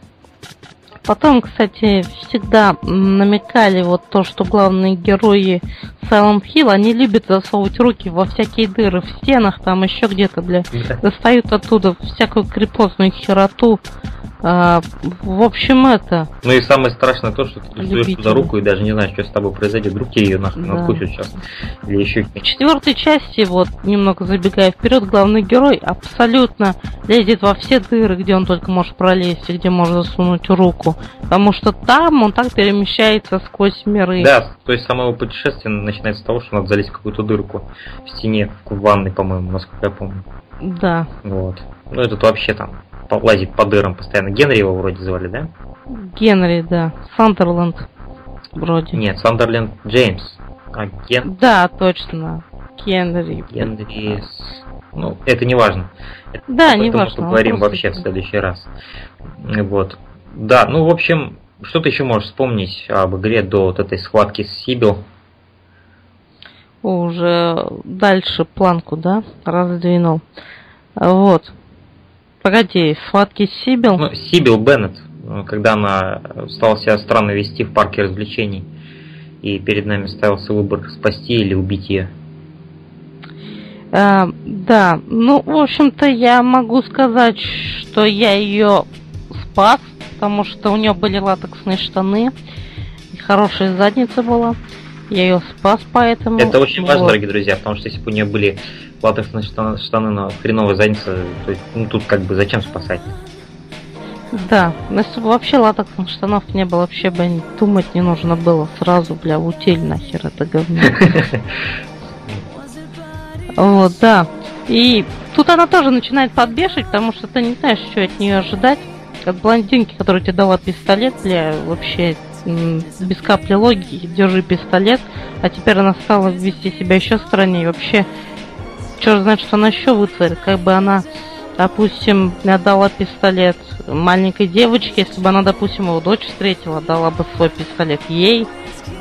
Потом, кстати, всегда намекали вот то, что главные герои Silent Hill, они любят засовывать руки во всякие дыры в стенах, там еще где-то, бля, достают оттуда всякую крепостную хероту. А, в общем, это... Ну и самое страшное то, что ты суешь туда руку и даже не знаешь, что с тобой произойдет. Вдруг тебе ее нахрен да. откусят сейчас. Или еще... В четвертой части, вот, немного забегая вперед, главный герой абсолютно лезет во все дыры, где он только может пролезть, и где может засунуть руку. Потому что там он так перемещается сквозь миры. Да, то есть само его путешествие начинается с того, что надо залезть в какую-то дырку в стене, в ванной, по-моему, насколько я помню. Да. Вот. Ну, этот вообще там лазит по дырам постоянно. Генри его вроде звали, да? Генри, да. Сандерленд вроде. Нет, Сандерленд Джеймс. А Ген... Да, точно. Генри. Генри... Ну, это не важно. Да, не важно. поговорим вообще в следующий раз. Вот. Да, ну, в общем, что ты еще можешь вспомнить об игре до вот этой схватки с Сибил? Уже дальше планку, да, раздвинул. Вот. Погоди, схватки Сибил? Ну, Сибил Беннет, когда она стала себя странно вести в парке развлечений. И перед нами ставился выбор спасти или убить ее. А, да, ну, в общем-то, я могу сказать, что я ее спас, потому что у нее были латексные штаны, и хорошая задница была. Я ее спас, поэтому... Это очень вот. важно, дорогие друзья, потому что если бы у нее были латексные штаны, штаны на хреновой заднице, то есть, ну тут как бы зачем спасать? Да, если бы вообще латексных штанов не было, вообще бы думать не нужно было сразу, бля, утиль нахер это говно. Вот, да. И тут она тоже начинает подбешивать, потому что ты не знаешь, что от нее ожидать. От блондинки, которая тебе дала пистолет, бля, вообще без капли логики, держи пистолет, а теперь она стала вести себя еще страннее, вообще что значит, что она еще вытворит? Как бы она, допустим, отдала пистолет маленькой девочке, если бы она, допустим, его дочь встретила, дала бы свой пистолет ей,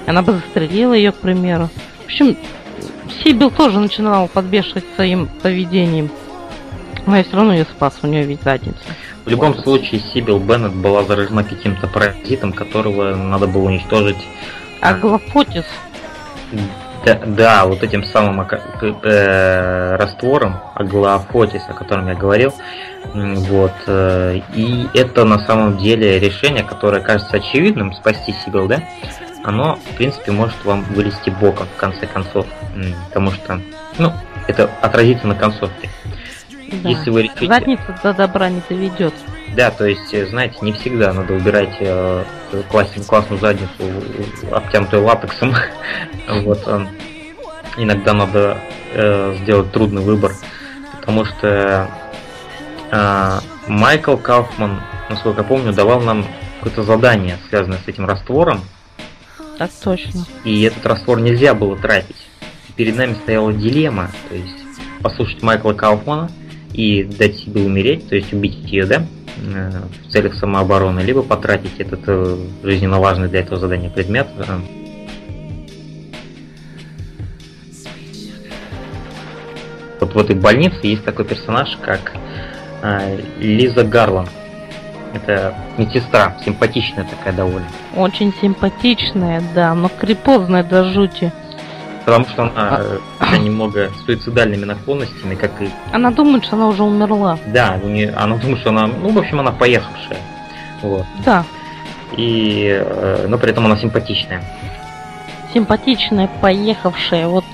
она бы застрелила ее, к примеру. В общем, Сибил тоже начинала подбешивать своим поведением. Но я все равно ее спас, у нее ведь задница. В любом случае, Сибил Беннет была заражена каким-то паразитом, которого надо было уничтожить. Аглофотис. Да, да, вот этим самым э, раствором аглофотис, о котором я говорил. Вот. Э, и это на самом деле решение, которое кажется очевидным, спасти Сибил, да? Оно, в принципе, может вам вылезти боком в конце концов. Потому что, ну, это отразится на концовке. Да. Если вы решите... Задница до добра не доведет. Да, то есть, э, знаете, не всегда надо убирать э, классную, классную задницу, обтянутую латексом. вот, э, иногда надо э, сделать трудный выбор, потому что э, Майкл Кауфман, насколько я помню, давал нам какое-то задание, связанное с этим раствором. Так точно. И этот раствор нельзя было тратить. Перед нами стояла дилемма, то есть послушать Майкла Кауфмана и дать себе умереть, то есть убить ее, да, Э, в целях самообороны, либо потратить этот э, жизненно важный для этого задания предмет. Э. Вот в этой больнице есть такой персонаж, как Лиза Гарланд. Это медсестра, симпатичная такая довольно. Очень симпатичная, да, но крепозная до жути. Потому что она а... немного суицидальными наклонностями, как и... Она думает, что она уже умерла. Да, у нее, она думает, что она, ну, в общем, она поехавшая. Вот. Да. И, но при этом она симпатичная. Симпатичная, поехавшая. Вот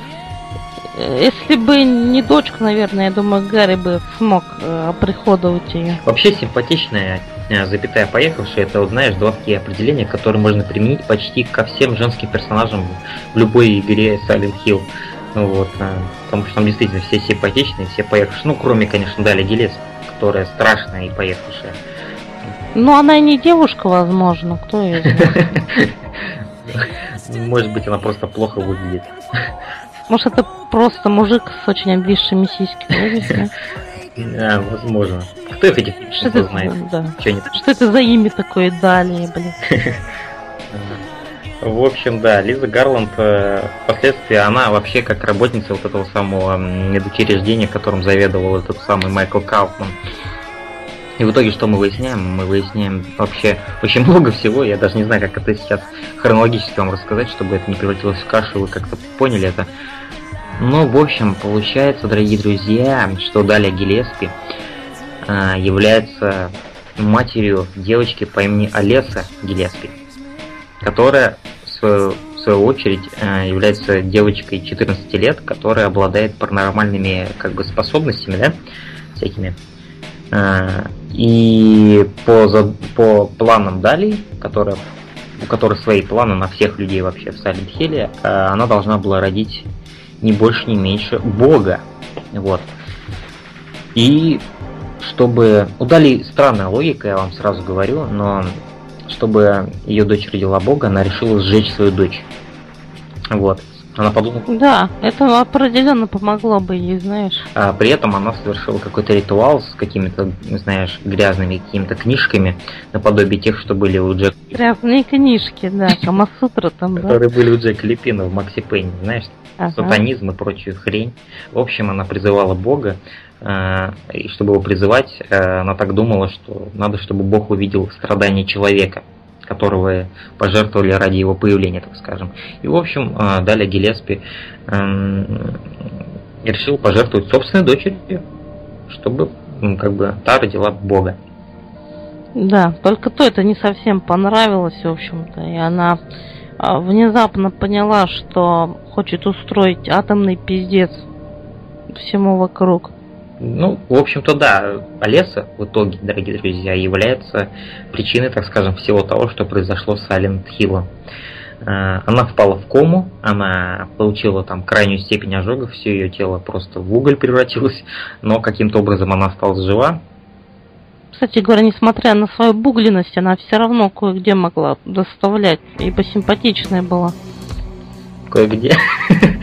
если бы не дочка, наверное, я думаю, Гарри бы смог э, оприходовать ее. Вообще симпатичная Э, запятая поехавшая, это, вот, знаешь, два такие определения, которые можно применить почти ко всем женским персонажам в любой игре Silent Hill. Ну, вот, потому что там действительно все симпатичные, все поехавшие. Ну, кроме, конечно, Дали Гелес, которая страшная и поехавшая. Ну, она и не девушка, возможно, кто ее знает. Может быть, она просто плохо выглядит. Может, это просто мужик с очень обвисшими сиськами. А, возможно. Кто их этих что знает? Да. Что, это за имя такое далее, блин? В общем, да, Лиза Гарланд э, впоследствии, она вообще как работница вот этого самого медучреждения, которым заведовал этот самый Майкл Кауфман. И в итоге что мы выясняем? Мы выясняем вообще очень много всего. Я даже не знаю, как это сейчас хронологически вам рассказать, чтобы это не превратилось в кашу, вы как-то поняли это. Ну, в общем, получается, дорогие друзья, что Даля Гелеспи э, является матерью девочки по имени Олеса Гелеспи, которая, в свою, очередь, э, является девочкой 14 лет, которая обладает паранормальными как бы, способностями, да, всякими. Э, и по, по планам Дали, которая у которой свои планы на всех людей вообще в Silent Hill, э, она должна была родить ни больше, ни меньше Бога. Вот. И чтобы... Удали странная логика, я вам сразу говорю, но чтобы ее дочь родила Бога, она решила сжечь свою дочь. Вот. Она подумала... Да, это определенно помогло бы ей, знаешь. А при этом она совершила какой-то ритуал с какими-то, знаешь, грязными какими-то книжками, наподобие тех, что были у Джека. Грязные книжки, да, Камасутра там, Которые были у Джека Липина в Макси Пейне, знаешь, сатанизм и прочую хрень. В общем, она призывала Бога, э, и чтобы его призывать, э, она так думала, что надо, чтобы Бог увидел страдания человека которого пожертвовали ради его появления, так скажем. И, в общем, э, Далее Гелеспи эм, решил пожертвовать собственной дочерью, чтобы как бы та родила Бога. Да, только то это не совсем понравилось, в общем-то, и она а, внезапно поняла, что хочет устроить атомный пиздец всему вокруг. Ну, в общем-то, да, Олеса в итоге, дорогие друзья, является причиной, так скажем, всего того, что произошло с Silent Hill. А, она впала в кому, она получила там крайнюю степень ожога, все ее тело просто в уголь превратилось, но каким-то образом она осталась жива, кстати говоря, несмотря на свою бугленность, она все равно кое-где могла доставлять, ибо симпатичная была. Кое-где?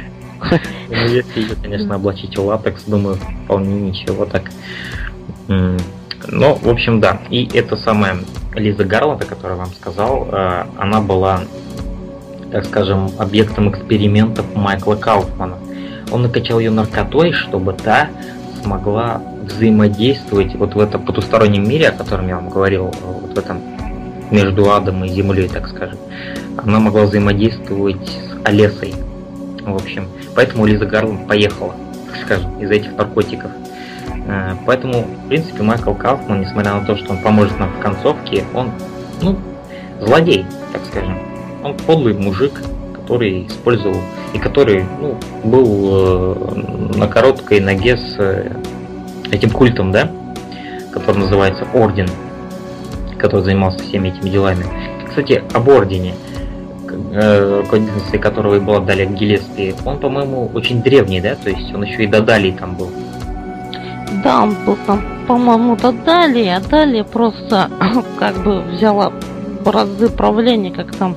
Ну, если ее, конечно, облачить в латекс, думаю, вполне ничего так. Ну, в общем, да. И это самая Лиза Гарланд, о которой я вам сказал, э, она была, так скажем, объектом экспериментов Майкла Кауфмана. Он накачал ее наркотой, чтобы та смогла взаимодействовать вот в этом потустороннем мире, о котором я вам говорил, вот в этом между адом и землей, так скажем. Она могла взаимодействовать с Олесой. В общем, поэтому Лиза Гарланд поехала, так скажем, из-за этих наркотиков. Э, поэтому, в принципе, Майкл Кауфман, несмотря на то, что он поможет нам в концовке, он, ну, злодей, так скажем. Он подлый мужик, который использовал и который ну, был э, на короткой ноге с э, этим культом, да, который называется Орден, который занимался всеми этими делами. Кстати, об Ордене, координацией которого и была Далее Гелеспи, он, по-моему, очень древний, да, то есть он еще и до Далии там был. Да, он был там, по-моему, до Далии, а далее просто как бы взяла бразды правления, как там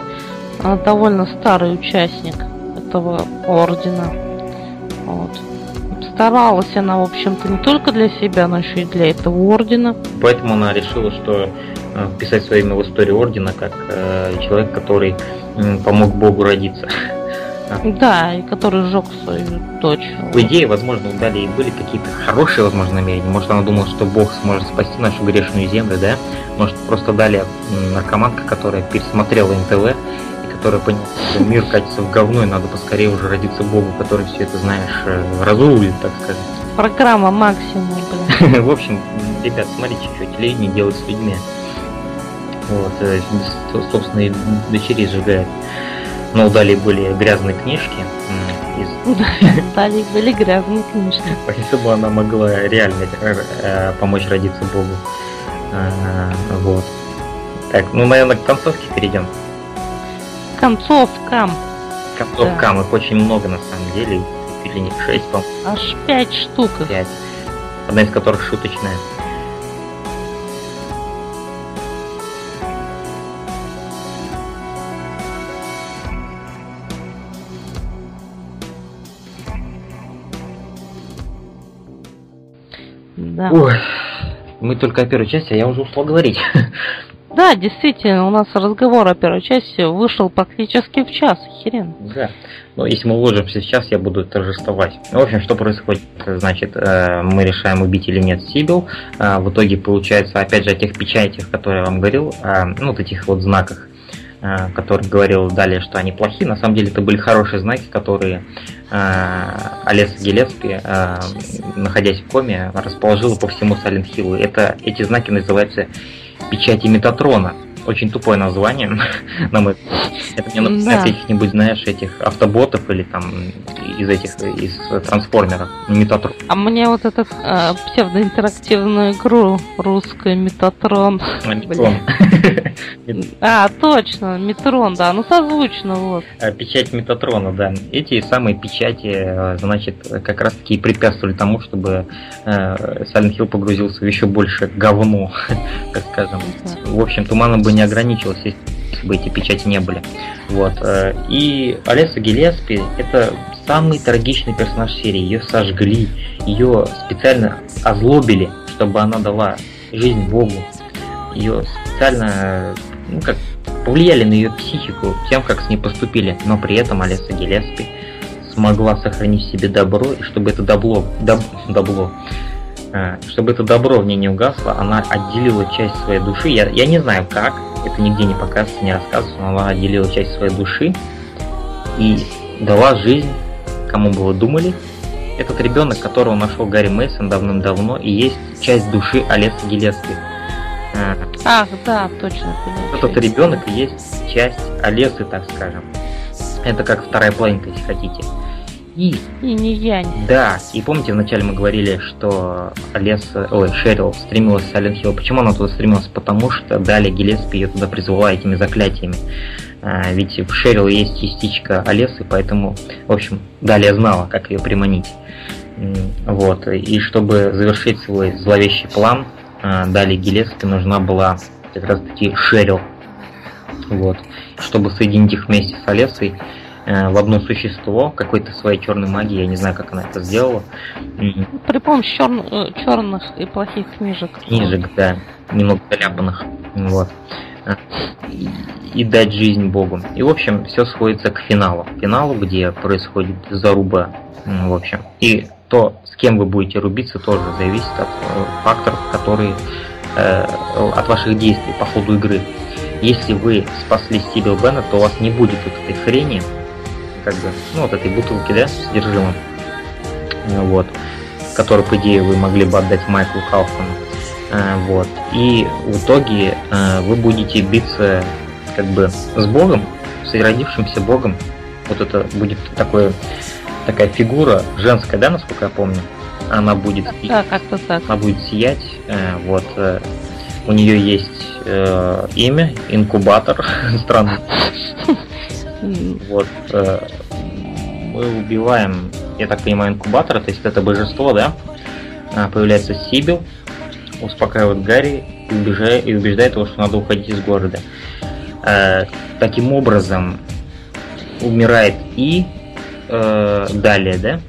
а, довольно старый участник этого ордена. Вот старалась она, в общем-то, не только для себя, но еще и для этого ордена. Поэтому она решила, что э, вписать свое имя в историю ордена как э, человек, который э, помог Богу родиться. Да, и который сжег свою дочь. В идее, возможно, у Дали были какие-то хорошие, возможно, намерения. Может, она думала, что Бог сможет спасти нашу грешную землю, да? Может, просто Дали наркоманка, которая пересмотрела НТВ и которая поняла, что мир катится в говно, и надо поскорее уже родиться Богу, который все это, знаешь, э, разрулит, так сказать. Программа максимум, блин. В общем, ребят, смотрите, что телевидение делает с людьми. Вот, э, собственно, и дочерей сжигает. Но у Дали были грязные книжки. Из... Дали были грязные книжки. Поэтому она могла реально э, помочь родиться Богу. Вот. Так, ну, наверное, к концовке перейдем. Концовкам. Концовкам, да. их очень много на самом деле. Или не шесть, по Аж пять штук. Пять. Одна из которых шуточная. Да. Ой, мы только о первой части, а я уже устал говорить. Да, действительно, у нас разговор о первой части вышел практически в час, херен. Да. Но если мы уложимся сейчас, я буду торжествовать. В общем, что происходит? Значит, э, мы решаем, убить или нет Сибил. Э, в итоге получается, опять же, о тех печатях, которые я вам говорил, ну, вот этих вот знаках. Э, который говорил далее, что они плохие, на самом деле это были хорошие знаки, которые э, Олеса Гелеспи, э, находясь в коме, расположила по всему Сайлент Хиллу. Это, эти знаки называются печати Метатрона очень тупое название, на мой Это мне напоминает да. каких-нибудь, знаешь, этих автоботов или там из этих, из трансформеров, Метатрон. А мне вот этот э, псевдоинтерактивную игру русскую Метатрон. А, Метрон. А, точно, Метрон, да, ну созвучно, вот. А, печать Метатрона, да. Эти самые печати, э, значит, как раз таки препятствовали тому, чтобы э, Silent Hill погрузился в еще больше говно, так скажем. В общем, туманом бы не ограничилась, если бы эти печати не были. Вот. Э, и Олеса Гелеспи это самый трагичный персонаж серии. Ее сожгли, ее специально озлобили, чтобы она дала жизнь Богу. Ее специально, ну как, повлияли на ее психику тем, как с ней поступили. Но при этом Олеса Гелеспи смогла сохранить в себе добро, и чтобы это добло, доб, добло, Э, чтобы это добро в ней не угасло, она отделила часть своей души. Я, я не знаю как, это нигде не показывается, не рассказывается, но она отделила часть своей души и дала жизнь, кому бы вы думали. Этот ребенок, которого нашел Гарри Мейсон давным-давно, и есть часть души Олеса Гелески. Ах, да, точно. Этот ребенок и есть часть Олесы, так скажем. Это как вторая половинка, если хотите. И... И не я. Да, и помните, вначале мы говорили, что Леса, ой, Шерил стремилась в Silent Hill. Почему она туда стремилась? Потому что далее Гелеспи ее туда призвала этими заклятиями. А, ведь в Шерил есть частичка Олесы, поэтому, в общем, далее знала, как ее приманить. Вот. И чтобы завершить свой зловещий план, а, далее Гелеспи нужна была как раз таки Шерил. Вот. Чтобы соединить их вместе с Олесой, в одно существо какой-то своей черной магии, я не знаю, как она это сделала. При помощи чер... Э, черных и плохих книжек. Книжек, да, немного заляпанных. Вот. И, и дать жизнь Богу. И, в общем, все сходится к финалу. Финалу, где происходит заруба, в общем. И то, с кем вы будете рубиться, тоже зависит от э, факторов, которые э, от ваших действий по ходу игры. Если вы спасли Стивил Бена, то у вас не будет вот этой хрени, как бы, ну, вот этой бутылки, да, содержимым, э, вот, который, по идее, вы могли бы отдать Майклу Кауфману, э, вот, и в итоге э, вы будете биться, как бы, с Богом, с родившимся Богом, вот это будет такое, такая фигура женская, да, насколько я помню, она будет, да, как-то так. она будет сиять, вот, у нее есть имя, инкубатор, странно. Вот. Э, мы убиваем, я так понимаю, инкубатора, то есть это божество, да? А, появляется Сибил, успокаивает Гарри и убеждает, и убеждает его, что надо уходить из города. Э, таким образом, умирает и э, далее, да?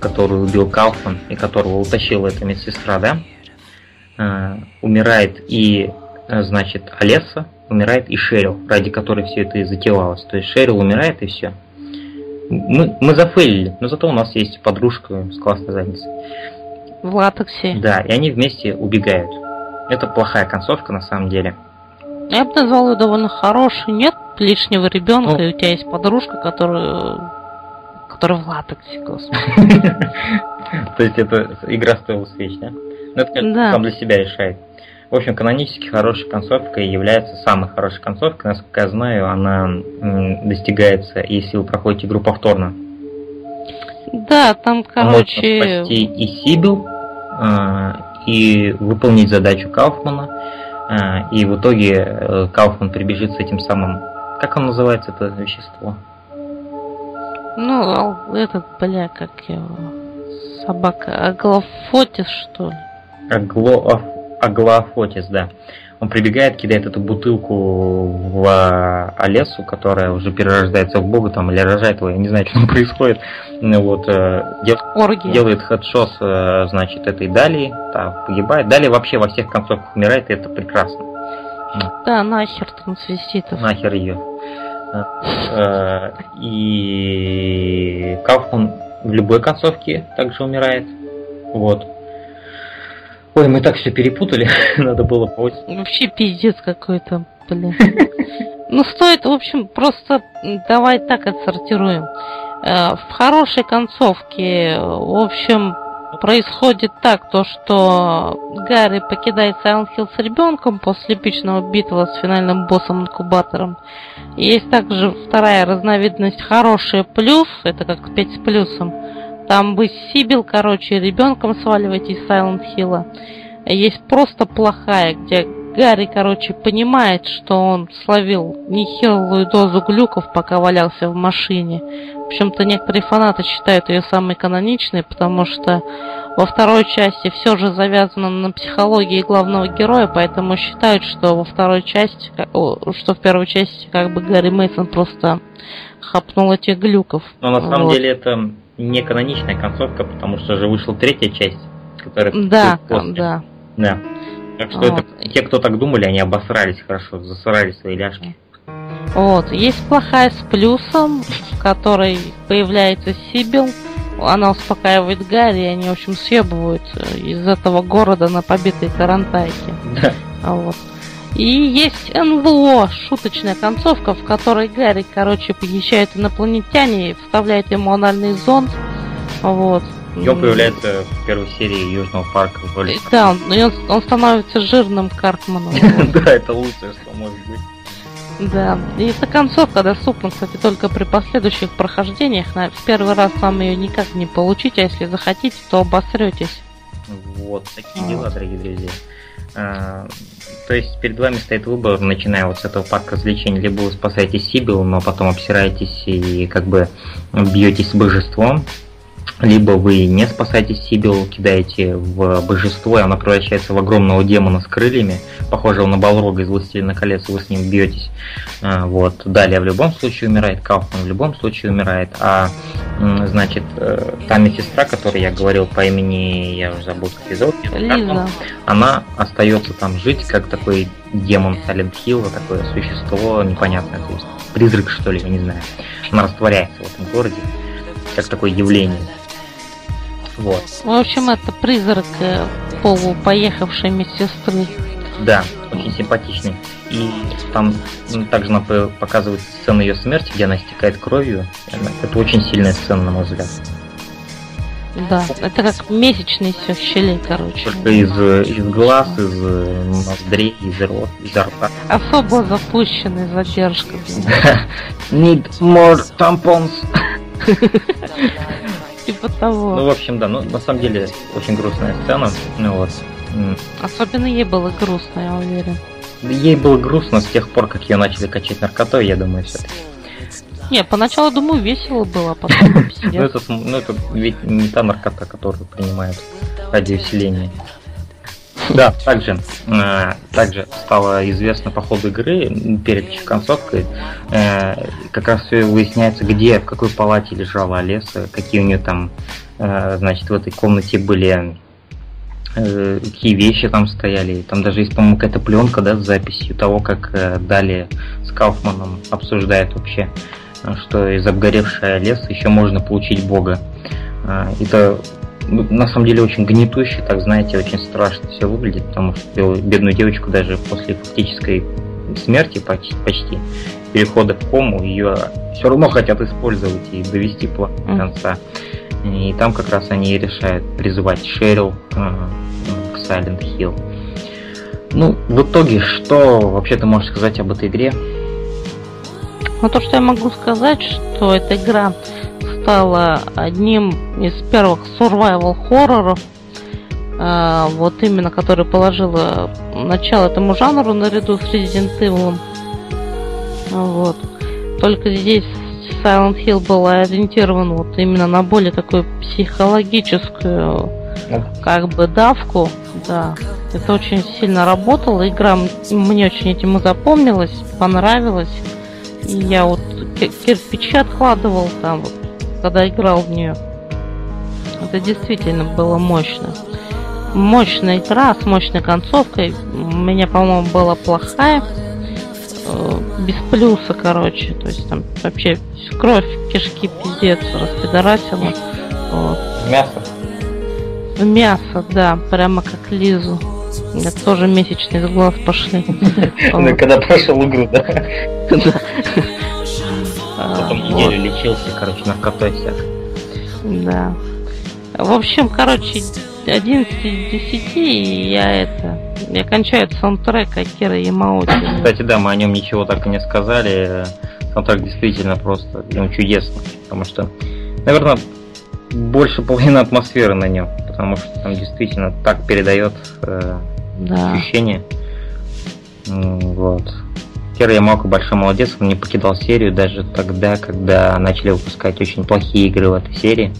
Которую убил Кауфман и которого утащила эта медсестра, да? Э, умирает и, значит, Олеса, умирает и Шерил, ради которой все это и затевалось. То есть Шерил умирает и все. Мы, мы зафейлили, но зато у нас есть подружка с классной задницей. В латексе. Да, и они вместе убегают. Это плохая концовка на самом деле. Я бы назвал ее довольно хорошей. Нет лишнего ребенка, ну, и у тебя есть подружка, которая, которая в латексе, господи. То есть это игра стоила свеч, да? Ну, это, сам для себя решает. В общем, канонически хорошей концовкой является самая хорошая концовка. Насколько я знаю, она достигается, если вы проходите игру повторно. Да, там, короче... Можно спасти и Сибил, а, и выполнить задачу Кауфмана, а, и в итоге э, Кауфман прибежит с этим самым... Как он называется, это вещество? Ну, этот, бля, как его... Собака. Аглофотис, что ли? Агло... Аглофотис, да. Он прибегает, кидает эту бутылку в Олесу, которая уже перерождается в бога там, или рожает его, я не знаю, что там происходит. Ну, вот, э, дел, делает хедшот, э, значит, этой Дали, да, погибает. Дали вообще во всех концовках умирает, и это прекрасно. Да, нахер там свистит. Нахер ее. Э, и Кауфман в любой концовке также умирает. Вот. Ой, мы так все перепутали, надо было по Вообще пиздец какой-то, блин. Ну, стоит, в общем, просто давай так отсортируем. Э, в хорошей концовке, в общем, происходит так, то что Гарри покидает Silent Hill с ребенком после эпичного битвы с финальным боссом-инкубатором. Есть также вторая разновидность хорошая плюс, это как 5 с плюсом. Там вы Сибил, короче, ребенком сваливаете из Silent Hill. Есть просто плохая, где Гарри, короче, понимает, что он словил нехилую дозу глюков, пока валялся в машине. В общем-то, некоторые фанаты считают ее самой каноничной, потому что во второй части все же завязано на психологии главного героя, поэтому считают, что во второй части, что в первой части как бы Гарри Мейсон просто хапнул этих глюков. Но на самом вот. деле это не каноничная концовка, потому что же вышла третья часть, которая да, после. да. Да. Так что вот. это, те, кто так думали, они обосрались хорошо, засрали свои ляжки. Вот, есть плохая с плюсом, в которой появляется Сибил. Она успокаивает Гарри, и они, в общем, съебывают из этого города на побитой Тарантайке. Да. Вот. И есть НЛО, шуточная концовка, в которой Гарри, короче, похищает инопланетяне, вставляет ему анальный зонд. Вот. И он появляется в первой серии Южного парка в роли. Да, он, он, он становится жирным Каркманом. Да, это лучшее, что может быть. Да, и эта концовка доступна, кстати, только при последующих прохождениях. В первый раз вам ее никак не получить, а если захотите, то обосретесь. Вот, такие дела, дорогие друзья. А, то есть перед вами стоит выбор, начиная вот с этого парка развлечений, либо вы спасаете Сибил, но потом обсираетесь и как бы бьетесь с божеством, либо вы не спасаете Сибил, кидаете в божество, и она превращается в огромного демона с крыльями, похожего на Балрога из Властелина колец, вы с ним бьетесь. А, вот. Далее в любом случае умирает, Кауфман в любом случае умирает, а значит, э, та медсестра, которой я говорил по имени, я уже забыл, как ее зовут, она остается там жить, как такой демон Silent Hill, такое существо непонятное, то есть призрак, что ли, я не знаю. Она растворяется в этом городе, как такое явление. Вот. В общем, это призрак э, полупоехавшей медсестры. Да, очень симпатичный. И там ну, также нам показывают сцену ее смерти, где она стекает кровью. Это очень сильная сцена, на мой взгляд. Да, это как месячный все в щели, короче. Только из, из глаз, из ноздрей, из рот, из рта. Особо запущенная задержка. Need more tampons. Типа того. Ну, в общем, да, ну, на самом деле, очень грустная сцена. Ну, вот. Особенно ей было грустно, я уверен. Ей было грустно с тех пор, как ее начали качать наркотой, я думаю, все Не, поначалу, думаю, весело было, а потом ну, ну, это ведь не та наркота, которую принимают ради усиления. Да, также, э, также стало известно по ходу игры, перед концовкой, э, как раз все выясняется, где, в какой палате лежала Олеса, какие у нее там, э, значит, в этой комнате были э, какие вещи там стояли. Там даже есть, по-моему, какая-то пленка, да, с записью того, как э, далее с Кауфманом обсуждают вообще что из обгоревшего леса еще можно получить Бога. А, это на самом деле очень гнетуще, так знаете, очень страшно все выглядит, потому что бедную девочку даже после фактической смерти почти, почти перехода в кому ее все равно хотят использовать и довести план до конца. И там как раз они решают призывать Шерил э, к Silent Hill. Ну, в итоге, что вообще ты можешь сказать об этой игре? Ну, то, что я могу сказать, что эта игра стала одним из первых survival хорроров, э, вот именно, который положила начало этому жанру наряду с Resident Evil. Вот. Только здесь Silent Hill был ориентирован вот именно на более такую психологическую как бы давку, да. Это очень сильно работало. Игра мне очень этим запомнилась, понравилась. И я вот кирпичи откладывал там, вот, когда играл в нее. Это действительно было мощно. Мощная игра с мощной концовкой. У меня, по-моему, была плохая. Э, без плюса, короче. То есть там вообще кровь, кишки, пиздец, распидорасила. Вот. Мясо. Мясо, да, прямо как Лизу. У меня тоже месячные из глаз пошли. Ну, когда прошел игру, да? Потом неделю лечился, короче, наркотой всяк. Да. В общем, короче, 11 из 10, и я это... Я кончаю саундтрек Акира Ямаути. Кстати, да, мы о нем ничего так и не сказали. Саундтрек действительно просто ну, чудесный, потому что, наверное, больше половины атмосферы на нем, потому что там действительно так передает э, да. ощущение. Вот. Кира Ямаока большой молодец, он не покидал серию даже тогда, когда начали выпускать очень плохие игры в этой серии.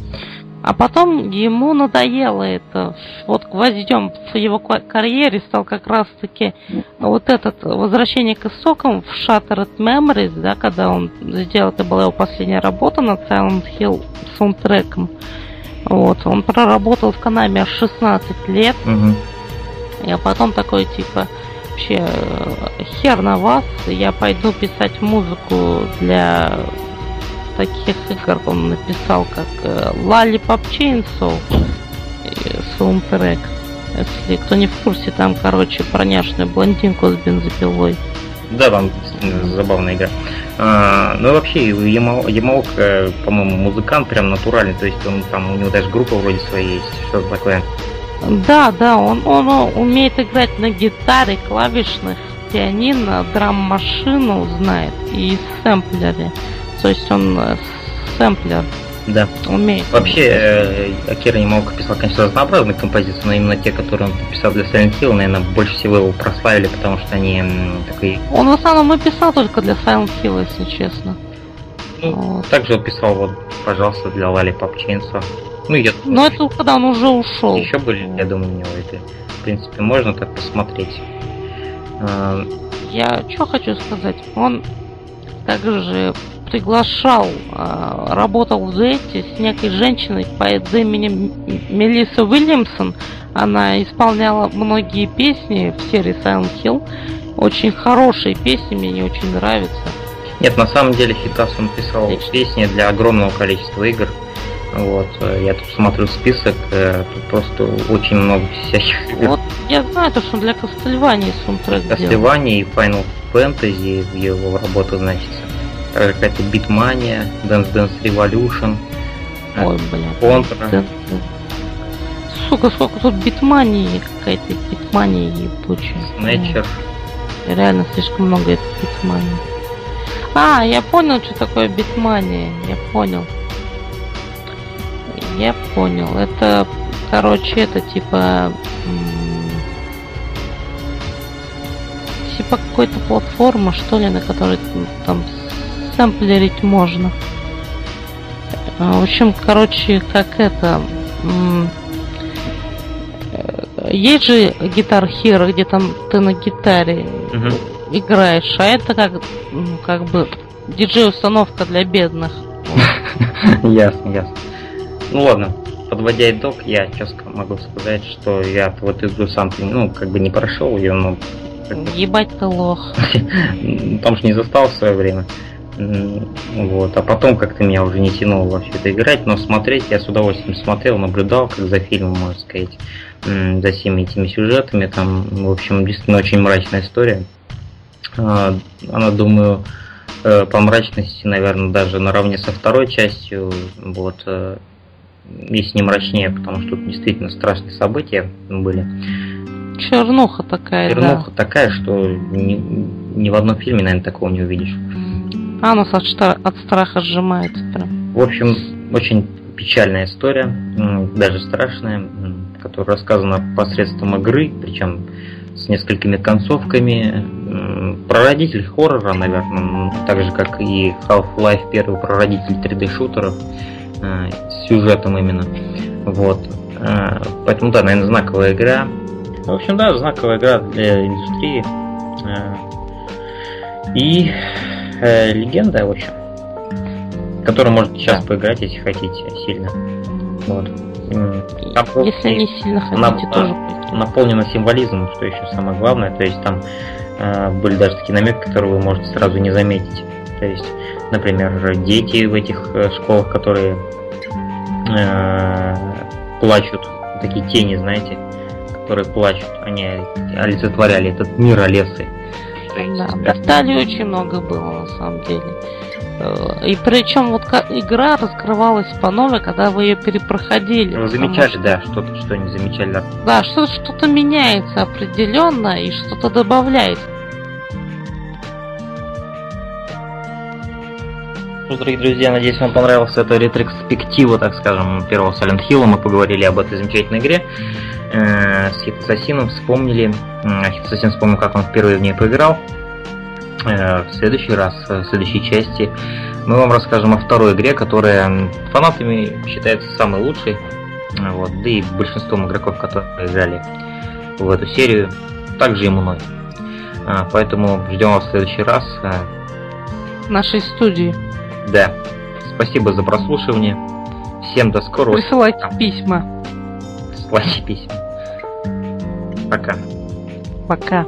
А потом ему надоело это. Вот гвоздем в его карьере стал как раз-таки вот этот возвращение к истокам в Shattered Memories, да, когда он сделал, это была его последняя работа над Silent Hill саундтреком. Вот, он проработал в Канаме аж 16 лет. Угу. И потом такой типа, вообще, хер на вас, я пойду писать музыку для таких игр он написал, как Lollipop Chainsaw саундтрек. Если кто не в курсе, там, короче, про блондинку с бензопилой. Да, там забавная игра. А, ну и вообще, Ямаок, по-моему, музыкант прям натуральный, то есть он там, у него даже группа вроде своей есть, что-то такое. Да, да, он, он, умеет играть на гитаре, клавишных, пианино, драм-машину знает и сэмплере. То есть он э, сэмплер. Да. Умеет. Вообще, э, Акира Ямаока писал, конечно, разнообразные композиции, но именно те, которые он писал для Silent Hill, наверное, больше всего его прославили, потому что они такие... Он в основном и писал только для Silent Hill, если честно. Ну, вот. Также он писал, вот, пожалуйста, для Lollipop Chainsaw. Ну, я... Но это когда он уже ушел. Еще были, я думаю, у него это. В принципе, можно так посмотреть. А, я что хочу сказать? Он также приглашал, а, работал в дуэте с некой женщиной под именем Мелисса Уильямсон. Она исполняла многие песни в серии Silent Hill. Очень хорошие песни, мне не очень нравятся. Нет, на самом деле Хитас он писал Отлично. песни для огромного количества игр. Вот, э, я тут смотрю список, э, тут просто очень много всяких. Вот я знаю то, что для Castlevania саундтрек Castlevania и Final Fantasy в его работу значится какая-то Битмания, Dance Dance Revolution, Ой, блядь. Contra. Сука, сколько тут битмании какая-то битмания ебучая. Снэчер. Реально слишком много этой битмании. А, я понял, что такое битмания. Я понял. Я понял. Это, короче, это типа... Типа какой-то платформа, что ли, на которой там сэмплерить можно. В общем, короче, как это... Есть же гитар Hero, где там ты на гитаре угу. играешь, а это как, как бы диджей-установка для бедных. Ясно, ясно. Ну ладно, подводя итог, я сейчас могу сказать, что я вот эту сам, ну, как бы не прошел ее, но... Ебать ты лох. Потому что не застал в свое время. Вот. А потом как-то меня уже не тянуло во все это играть, но смотреть я с удовольствием смотрел, наблюдал, как за фильмом, можно сказать, за всеми этими сюжетами. Там, в общем, действительно очень мрачная история. А, она, думаю, э, по мрачности, наверное, даже наравне со второй частью, вот, э, если не мрачнее, потому что тут действительно страшные события были. Чернуха такая, Чернуха да. такая, что ни, ни в одном фильме, наверное, такого не увидишь. А нас от, от страха сжимается прям. В общем, очень печальная история, даже страшная, которая рассказана посредством игры, причем с несколькими концовками. Прародитель хоррора, наверное, так же как и Half-Life первый прародитель 3D-шутеров э, с сюжетом именно. Вот. Э, поэтому, да, наверное, знаковая игра. В общем, да, знаковая игра для индустрии. Э, и э, легенда, в общем. Которую можно сейчас да. поиграть, если хотите, сильно. Вот. Там если не сильно хотите, на, тоже наполнено символизмом, что еще самое главное. То есть там э, были даже такие намеки, которые вы можете сразу не заметить. То есть, например, дети в этих э, школах, которые э, плачут, такие тени, знаете, которые плачут, они олицетворяли этот мир Олесы. Да, достали очень много было на самом деле. Э, и причем вот игра раскрывалась по новой, когда вы ее перепроходили. Вы замечали, что... да, что-то, что не замечали. Да, да что-то, что-то меняется определенно и что-то добавляется. Ну, дорогие друзья, надеюсь, вам понравилась эта ретроспектива, так скажем, первого Silent Hill. Мы поговорили об этой замечательной игре э, с Хит Ассасином, вспомнили. Хит Ассасин вспомнил, как он впервые в ней поиграл. Э, в следующий раз, в следующей части, мы вам расскажем о второй игре, которая фанатами считается самой лучшей. Вот, да и большинством игроков, которые играли в эту серию, также и мной. А, поэтому ждем вас в следующий раз. Э. В нашей студии. Да. Спасибо за прослушивание. Всем до скорого. Присылайте письма. Присылайте письма. Пока. Пока.